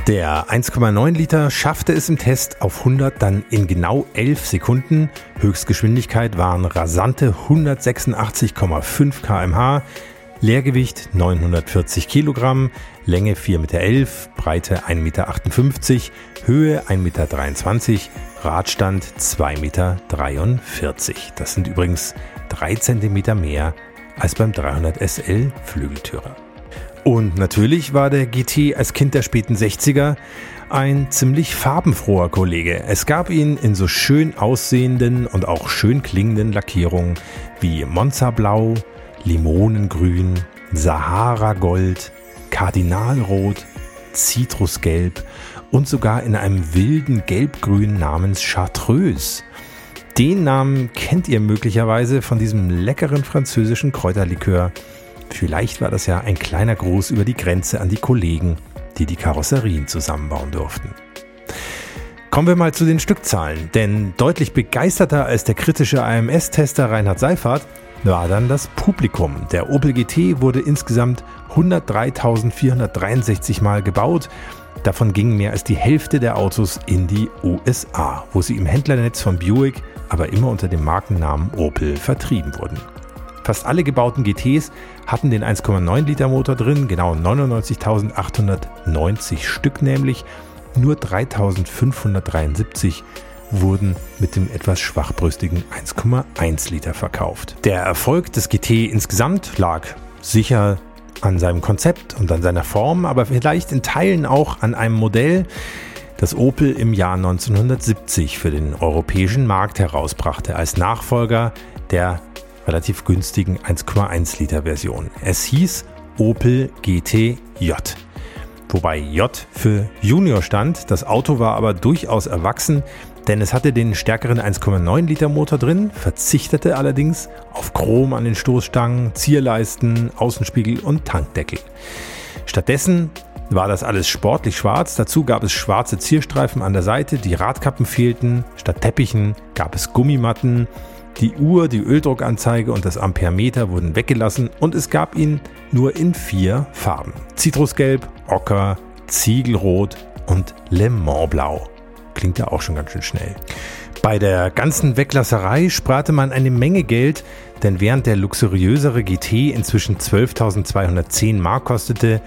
Der 1,9 Liter schaffte es im Test auf 100 dann in genau 11 Sekunden. Höchstgeschwindigkeit waren rasante 186,5 kmh. Leergewicht 940 Kilogramm, Länge 4,11 Meter, Breite 1,58 Meter, Höhe 1,23 Meter, Radstand 2,43 Meter. Das sind übrigens 3 Zentimeter mehr als beim 300 SL Flügeltürer. Und natürlich war der GT als Kind der späten 60er ein ziemlich farbenfroher Kollege. Es gab ihn in so schön aussehenden und auch schön klingenden Lackierungen wie Monza Blau, Limonengrün, Sahara-Gold, Kardinalrot, Zitrusgelb und sogar in einem wilden Gelbgrün namens Chartreuse. Den Namen kennt ihr möglicherweise von diesem leckeren französischen Kräuterlikör. Vielleicht war das ja ein kleiner Gruß über die Grenze an die Kollegen, die die Karosserien zusammenbauen durften. Kommen wir mal zu den Stückzahlen, denn deutlich begeisterter als der kritische AMS-Tester Reinhard Seifert war dann das Publikum. Der Opel GT wurde insgesamt 103.463 Mal gebaut. Davon ging mehr als die Hälfte der Autos in die USA, wo sie im Händlernetz von Buick, aber immer unter dem Markennamen Opel vertrieben wurden. Fast alle gebauten GTs hatten den 1,9 Liter Motor drin, genau 99.890 Stück nämlich. Nur 3.573 wurden mit dem etwas schwachbrüstigen 1,1 Liter verkauft. Der Erfolg des GT insgesamt lag sicher an seinem Konzept und an seiner Form, aber vielleicht in Teilen auch an einem Modell, das Opel im Jahr 1970 für den europäischen Markt herausbrachte, als Nachfolger der relativ günstigen 1,1 Liter Version. Es hieß Opel GTJ. Wobei J für Junior stand, das Auto war aber durchaus erwachsen, denn es hatte den stärkeren 1,9 Liter Motor drin, verzichtete allerdings auf Chrom an den Stoßstangen, Zierleisten, Außenspiegel und Tankdeckel. Stattdessen war das alles sportlich schwarz. Dazu gab es schwarze Zierstreifen an der Seite, die Radkappen fehlten. Statt Teppichen gab es Gummimatten. Die Uhr, die Öldruckanzeige und das Ampermeter wurden weggelassen und es gab ihn nur in vier Farben. Zitrusgelb, Ocker, Ziegelrot und Le Mans Blau. Klingt ja auch schon ganz schön schnell. Bei der ganzen Weglasserei sparte man eine Menge Geld, denn während der luxuriösere GT inzwischen 12.210 Mark kostete,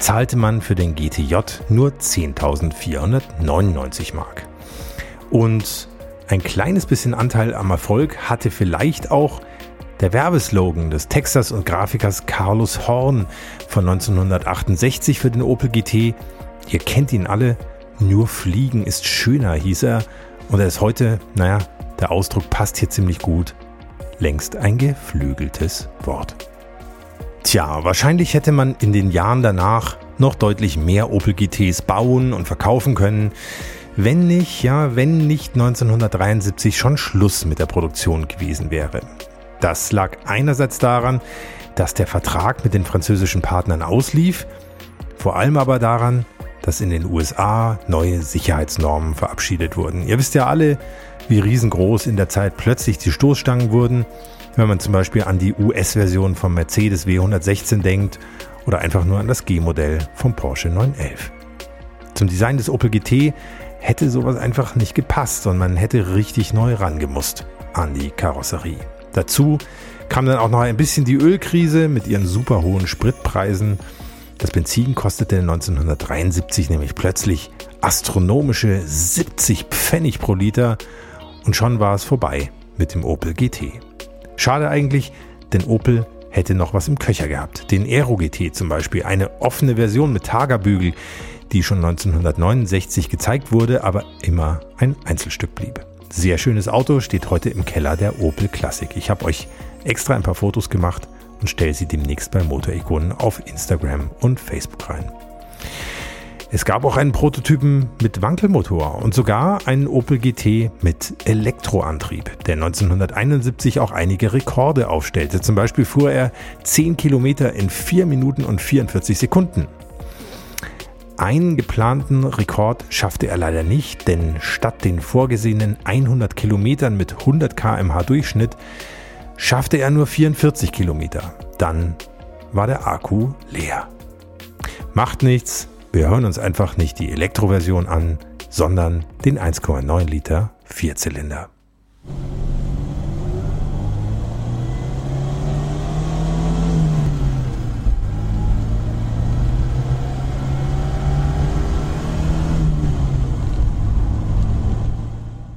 zahlte man für den GTJ nur 10.499 Mark. Und ein kleines bisschen Anteil am Erfolg hatte vielleicht auch der Werbeslogan des Texters und Grafikers Carlos Horn von 1968 für den Opel GT. Ihr kennt ihn alle, nur Fliegen ist schöner, hieß er. Und er ist heute, naja, der Ausdruck passt hier ziemlich gut, längst ein geflügeltes Wort. Tja, wahrscheinlich hätte man in den Jahren danach noch deutlich mehr Opel GTs bauen und verkaufen können, wenn nicht, ja, wenn nicht 1973 schon Schluss mit der Produktion gewesen wäre. Das lag einerseits daran, dass der Vertrag mit den französischen Partnern auslief, vor allem aber daran, dass in den USA neue Sicherheitsnormen verabschiedet wurden. Ihr wisst ja alle, wie riesengroß in der Zeit plötzlich die Stoßstangen wurden, wenn man zum Beispiel an die US-Version vom Mercedes W116 denkt oder einfach nur an das G-Modell vom Porsche 911. Zum Design des Opel GT hätte sowas einfach nicht gepasst und man hätte richtig neu rangemusst an die Karosserie. Dazu kam dann auch noch ein bisschen die Ölkrise mit ihren super hohen Spritpreisen das Benzin kostete 1973 nämlich plötzlich astronomische 70 Pfennig pro Liter und schon war es vorbei mit dem Opel GT. Schade eigentlich, denn Opel hätte noch was im Köcher gehabt. Den Aero GT zum Beispiel, eine offene Version mit Tagerbügel, die schon 1969 gezeigt wurde, aber immer ein Einzelstück blieb. Sehr schönes Auto steht heute im Keller der Opel Classic. Ich habe euch extra ein paar Fotos gemacht und stelle sie demnächst bei Motorikonen auf Instagram und Facebook rein. Es gab auch einen Prototypen mit Wankelmotor und sogar einen Opel GT mit Elektroantrieb, der 1971 auch einige Rekorde aufstellte. Zum Beispiel fuhr er 10 Kilometer in 4 Minuten und 44 Sekunden. Einen geplanten Rekord schaffte er leider nicht, denn statt den vorgesehenen 100 Kilometern mit 100 km/h Durchschnitt schaffte er nur 44 Kilometer. Dann war der Akku leer. Macht nichts, wir hören uns einfach nicht die Elektroversion an, sondern den 1,9 Liter Vierzylinder.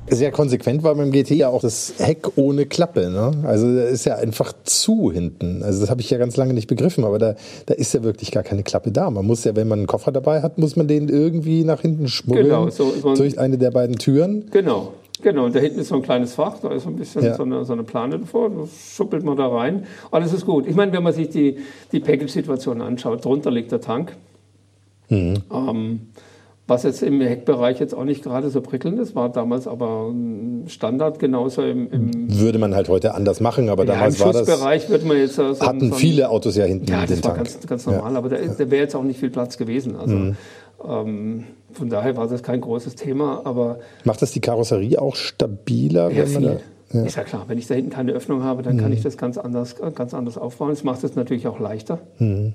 Sehr konsequent war beim GT ja auch das Heck ohne Klappe. Ne? Also da ist ja einfach zu hinten. Also das habe ich ja ganz lange nicht begriffen, aber da, da ist ja wirklich gar keine Klappe da. Man muss ja, wenn man einen Koffer dabei hat, muss man den irgendwie nach hinten schmuggeln genau, so, so durch eine der beiden Türen. Genau. Genau, und da hinten ist so ein kleines Fach, da ist so ein bisschen ja. so, eine, so eine Plane davor, da schuppelt man da rein. Alles ist gut. Ich meine, wenn man sich die, die Package-Situation anschaut, drunter liegt der Tank. Mhm. Ähm, was jetzt im Heckbereich jetzt auch nicht gerade so prickelnd ist, war damals aber Standard genauso im, im würde man halt heute anders machen, aber damals war das würde man jetzt so, hatten so viele Autos ja hinten ja, das war Tank. ganz, ganz normal, ja. aber da, da wäre jetzt auch nicht viel Platz gewesen. Also mhm. ähm, von daher war das kein großes Thema, aber macht das die Karosserie auch stabiler, ja, wenn man da ja. Ist ja klar, wenn ich da hinten keine Öffnung habe, dann mhm. kann ich das ganz anders, ganz anders aufbauen. Das macht es natürlich auch leichter. Mhm.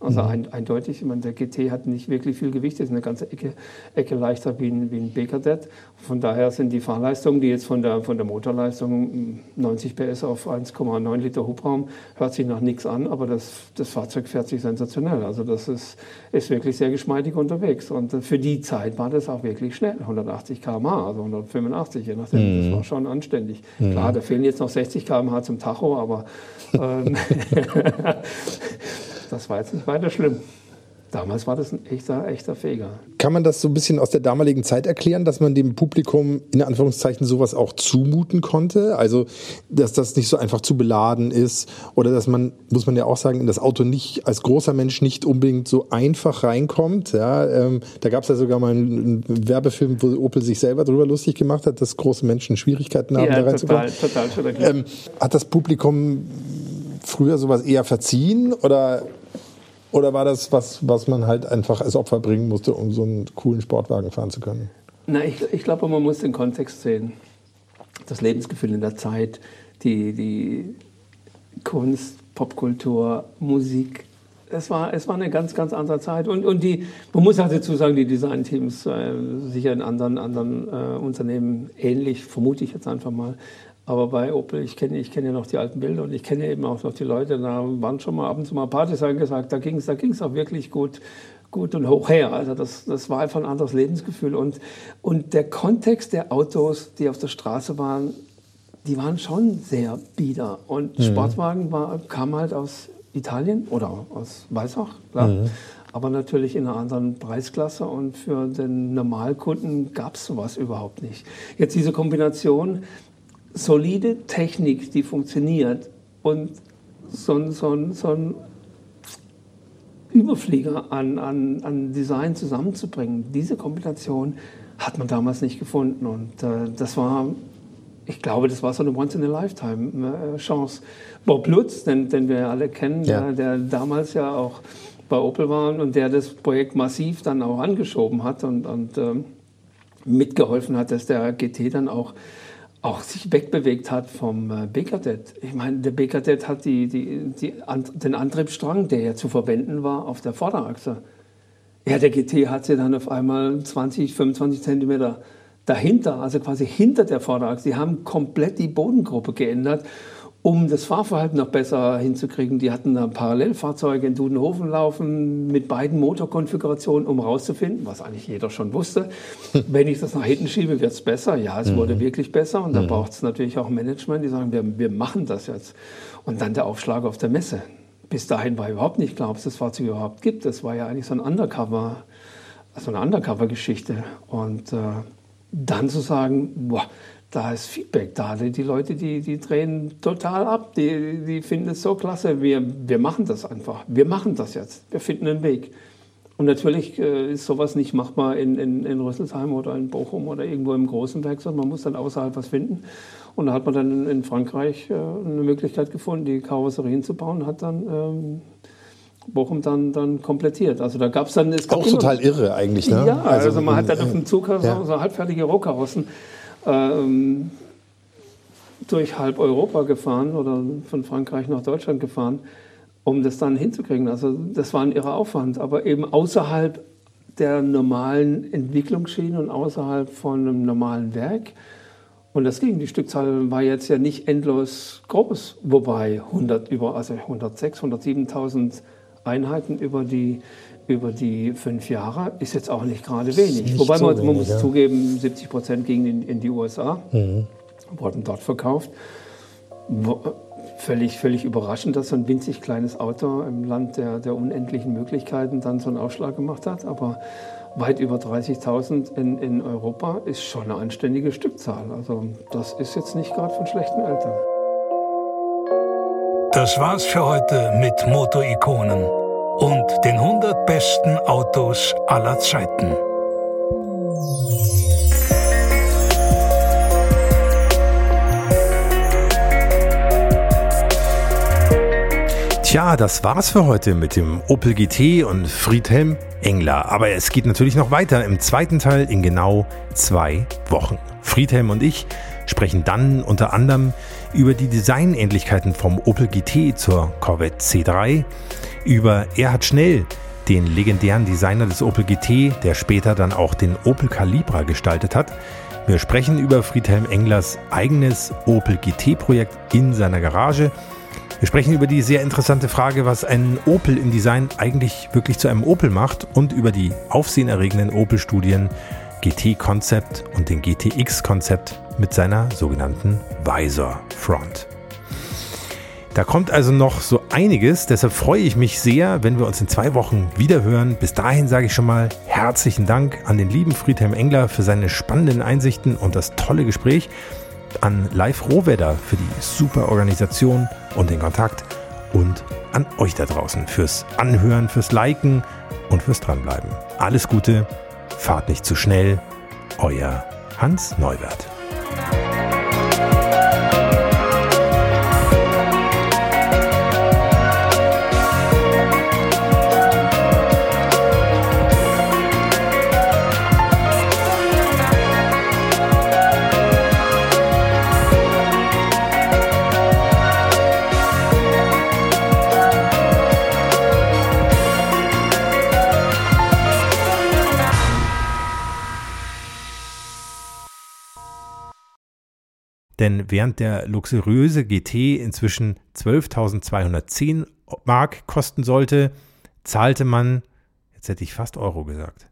Also mhm. ein, eindeutig, ich meine, der GT hat nicht wirklich viel Gewicht, ist eine ganze Ecke, Ecke leichter wie ein, wie ein B-Kadett. Von daher sind die Fahrleistungen, die jetzt von der, von der Motorleistung 90 PS auf 1,9 Liter Hubraum, hört sich nach nichts an, aber das, das Fahrzeug fährt sich sensationell. Also das ist, ist wirklich sehr geschmeidig unterwegs. Und für die Zeit war das auch wirklich schnell, 180 km/h, also 185, je nachdem. Das mhm. war schon anständig. Mhm. Klar, da fehlen jetzt noch 60 km/h zum Tacho, aber ähm, das war jetzt nicht weiter schlimm. Damals war das ein echter, echter Feger. Kann man das so ein bisschen aus der damaligen Zeit erklären, dass man dem Publikum in Anführungszeichen sowas auch zumuten konnte? Also, dass das nicht so einfach zu beladen ist oder dass man, muss man ja auch sagen, in das Auto nicht als großer Mensch nicht unbedingt so einfach reinkommt. Ja, ähm, da gab es ja sogar mal einen, Werbefilm, wo Opel sich selber darüber lustig gemacht hat, dass große Menschen Schwierigkeiten haben, ja, da reinzukommen. Total, total ähm, hat das Publikum früher sowas eher verziehen oder oder war das was, was man halt einfach als Opfer bringen musste, um so einen coolen Sportwagen fahren zu können? Na, ich, ich glaube, man muss den Kontext sehen. Das Lebensgefühl in der Zeit, die, die Kunst, Popkultur, Musik. Es war, es war eine ganz, ganz andere Zeit. Und, und die, man muss auch dazu sagen, die Designteams äh, sicher in anderen, anderen äh, Unternehmen ähnlich, vermute ich jetzt einfach mal, aber bei Opel, ich kenne ich kenn ja noch die alten Bilder und ich kenne eben auch noch die Leute, da waren schon mal ab und zu mal Partys angesagt, da ging es da ging's auch wirklich gut, gut und hoch her. Also das, das war einfach ein anderes Lebensgefühl. Und, und der Kontext der Autos, die auf der Straße waren, die waren schon sehr bieder. Und mhm. Sportwagen war, kam halt aus Italien oder aus Weißach, klar. Mhm. Aber natürlich in einer anderen Preisklasse und für den Normalkunden gab es sowas überhaupt nicht. Jetzt diese Kombination solide Technik, die funktioniert und so ein, so ein, so ein Überflieger an, an, an Design zusammenzubringen, diese Kombination hat man damals nicht gefunden. Und äh, das war, ich glaube, das war so eine Once-in-a-Lifetime-Chance. Bob Lutz, den, den wir alle kennen, ja. der, der damals ja auch bei Opel war und der das Projekt massiv dann auch angeschoben hat und, und äh, mitgeholfen hat, dass der GT dann auch auch sich wegbewegt hat vom äh, B-Kadett. Ich meine, der B-Kadett hat die, die, die, den Antriebsstrang, der ja zu verwenden war, auf der Vorderachse. Ja, der GT hat sie dann auf einmal 20, 25 Zentimeter dahinter, also quasi hinter der Vorderachse. Die haben komplett die Bodengruppe geändert um das Fahrverhalten noch besser hinzukriegen. Die hatten da Parallelfahrzeuge in Dudenhofen laufen mit beiden Motorkonfigurationen, um rauszufinden, was eigentlich jeder schon wusste. Wenn ich das nach hinten schiebe, wird es besser. Ja, es mhm. wurde wirklich besser und da mhm. braucht es natürlich auch Management, die sagen, wir, wir machen das jetzt. Und dann der Aufschlag auf der Messe. Bis dahin war überhaupt nicht klar, ob es das Fahrzeug überhaupt gibt. Das war ja eigentlich so ein Undercover, so eine Undercover-Geschichte. Und äh, dann zu sagen, boah, da ist Feedback da. Die Leute, die, die drehen total ab. Die, die finden es so klasse. Wir, wir machen das einfach. Wir machen das jetzt. Wir finden einen Weg. Und natürlich äh, ist sowas nicht machbar in, in, in Rüsselsheim oder in Bochum oder irgendwo im großen Werk, sondern man muss dann außerhalb was finden. Und da hat man dann in Frankreich äh, eine Möglichkeit gefunden, die Karosserien zu bauen, hat dann ähm, Bochum dann, dann komplettiert. Also da gab es dann... Es Auch total irre eigentlich, ne? Ja, also, also man hat dann auf dem Zug ja. so, so halbfertige Rohkarossen ähm, durch halb Europa gefahren oder von Frankreich nach Deutschland gefahren, um das dann hinzukriegen. Also das war ein irrer Aufwand, aber eben außerhalb der normalen Entwicklungsschiene und außerhalb von einem normalen Werk. Und das ging. Die Stückzahl war jetzt ja nicht endlos groß, wobei 100 über, also 106, 107.000 Einheiten über die über die fünf Jahre ist jetzt auch nicht gerade wenig. Nicht Wobei man, man, muss ja. zugeben, 70 Prozent gingen in, in, die USA, mhm. wurden dort verkauft. Völlig, völlig überraschend, dass so ein winzig kleines Auto im Land der, der unendlichen Möglichkeiten dann so einen Aufschlag gemacht hat. Aber weit über 30.000 in, in Europa ist schon eine anständige Stückzahl. Also das ist jetzt nicht gerade von schlechten Eltern. Das war's für heute mit Motorikonen und den 100 besten Autos aller Zeiten. Tja, das war's für heute mit dem Opel GT und Friedhelm Engler. Aber es geht natürlich noch weiter im zweiten Teil in genau zwei Wochen. Friedhelm und ich sprechen dann unter anderem über die Designähnlichkeiten vom Opel GT zur Corvette C3, über Erhard Schnell, den legendären Designer des Opel GT, der später dann auch den Opel Calibra gestaltet hat. Wir sprechen über Friedhelm Englers eigenes Opel GT-Projekt in seiner Garage. Wir sprechen über die sehr interessante Frage, was ein Opel im Design eigentlich wirklich zu einem Opel macht und über die aufsehenerregenden Opel-Studien GT-Konzept und den GTX-Konzept mit seiner sogenannten Visor Front. Da kommt also noch so einiges, deshalb freue ich mich sehr, wenn wir uns in zwei Wochen wiederhören. Bis dahin sage ich schon mal herzlichen Dank an den lieben Friedhelm Engler für seine spannenden Einsichten und das tolle Gespräch, an Live Rohwedder für die super Organisation und den Kontakt und an euch da draußen fürs Anhören, fürs Liken und fürs Dranbleiben. Alles Gute, fahrt nicht zu schnell, euer Hans Neuwert. Denn während der luxuriöse GT inzwischen 12.210 Mark kosten sollte, zahlte man, jetzt hätte ich fast Euro gesagt,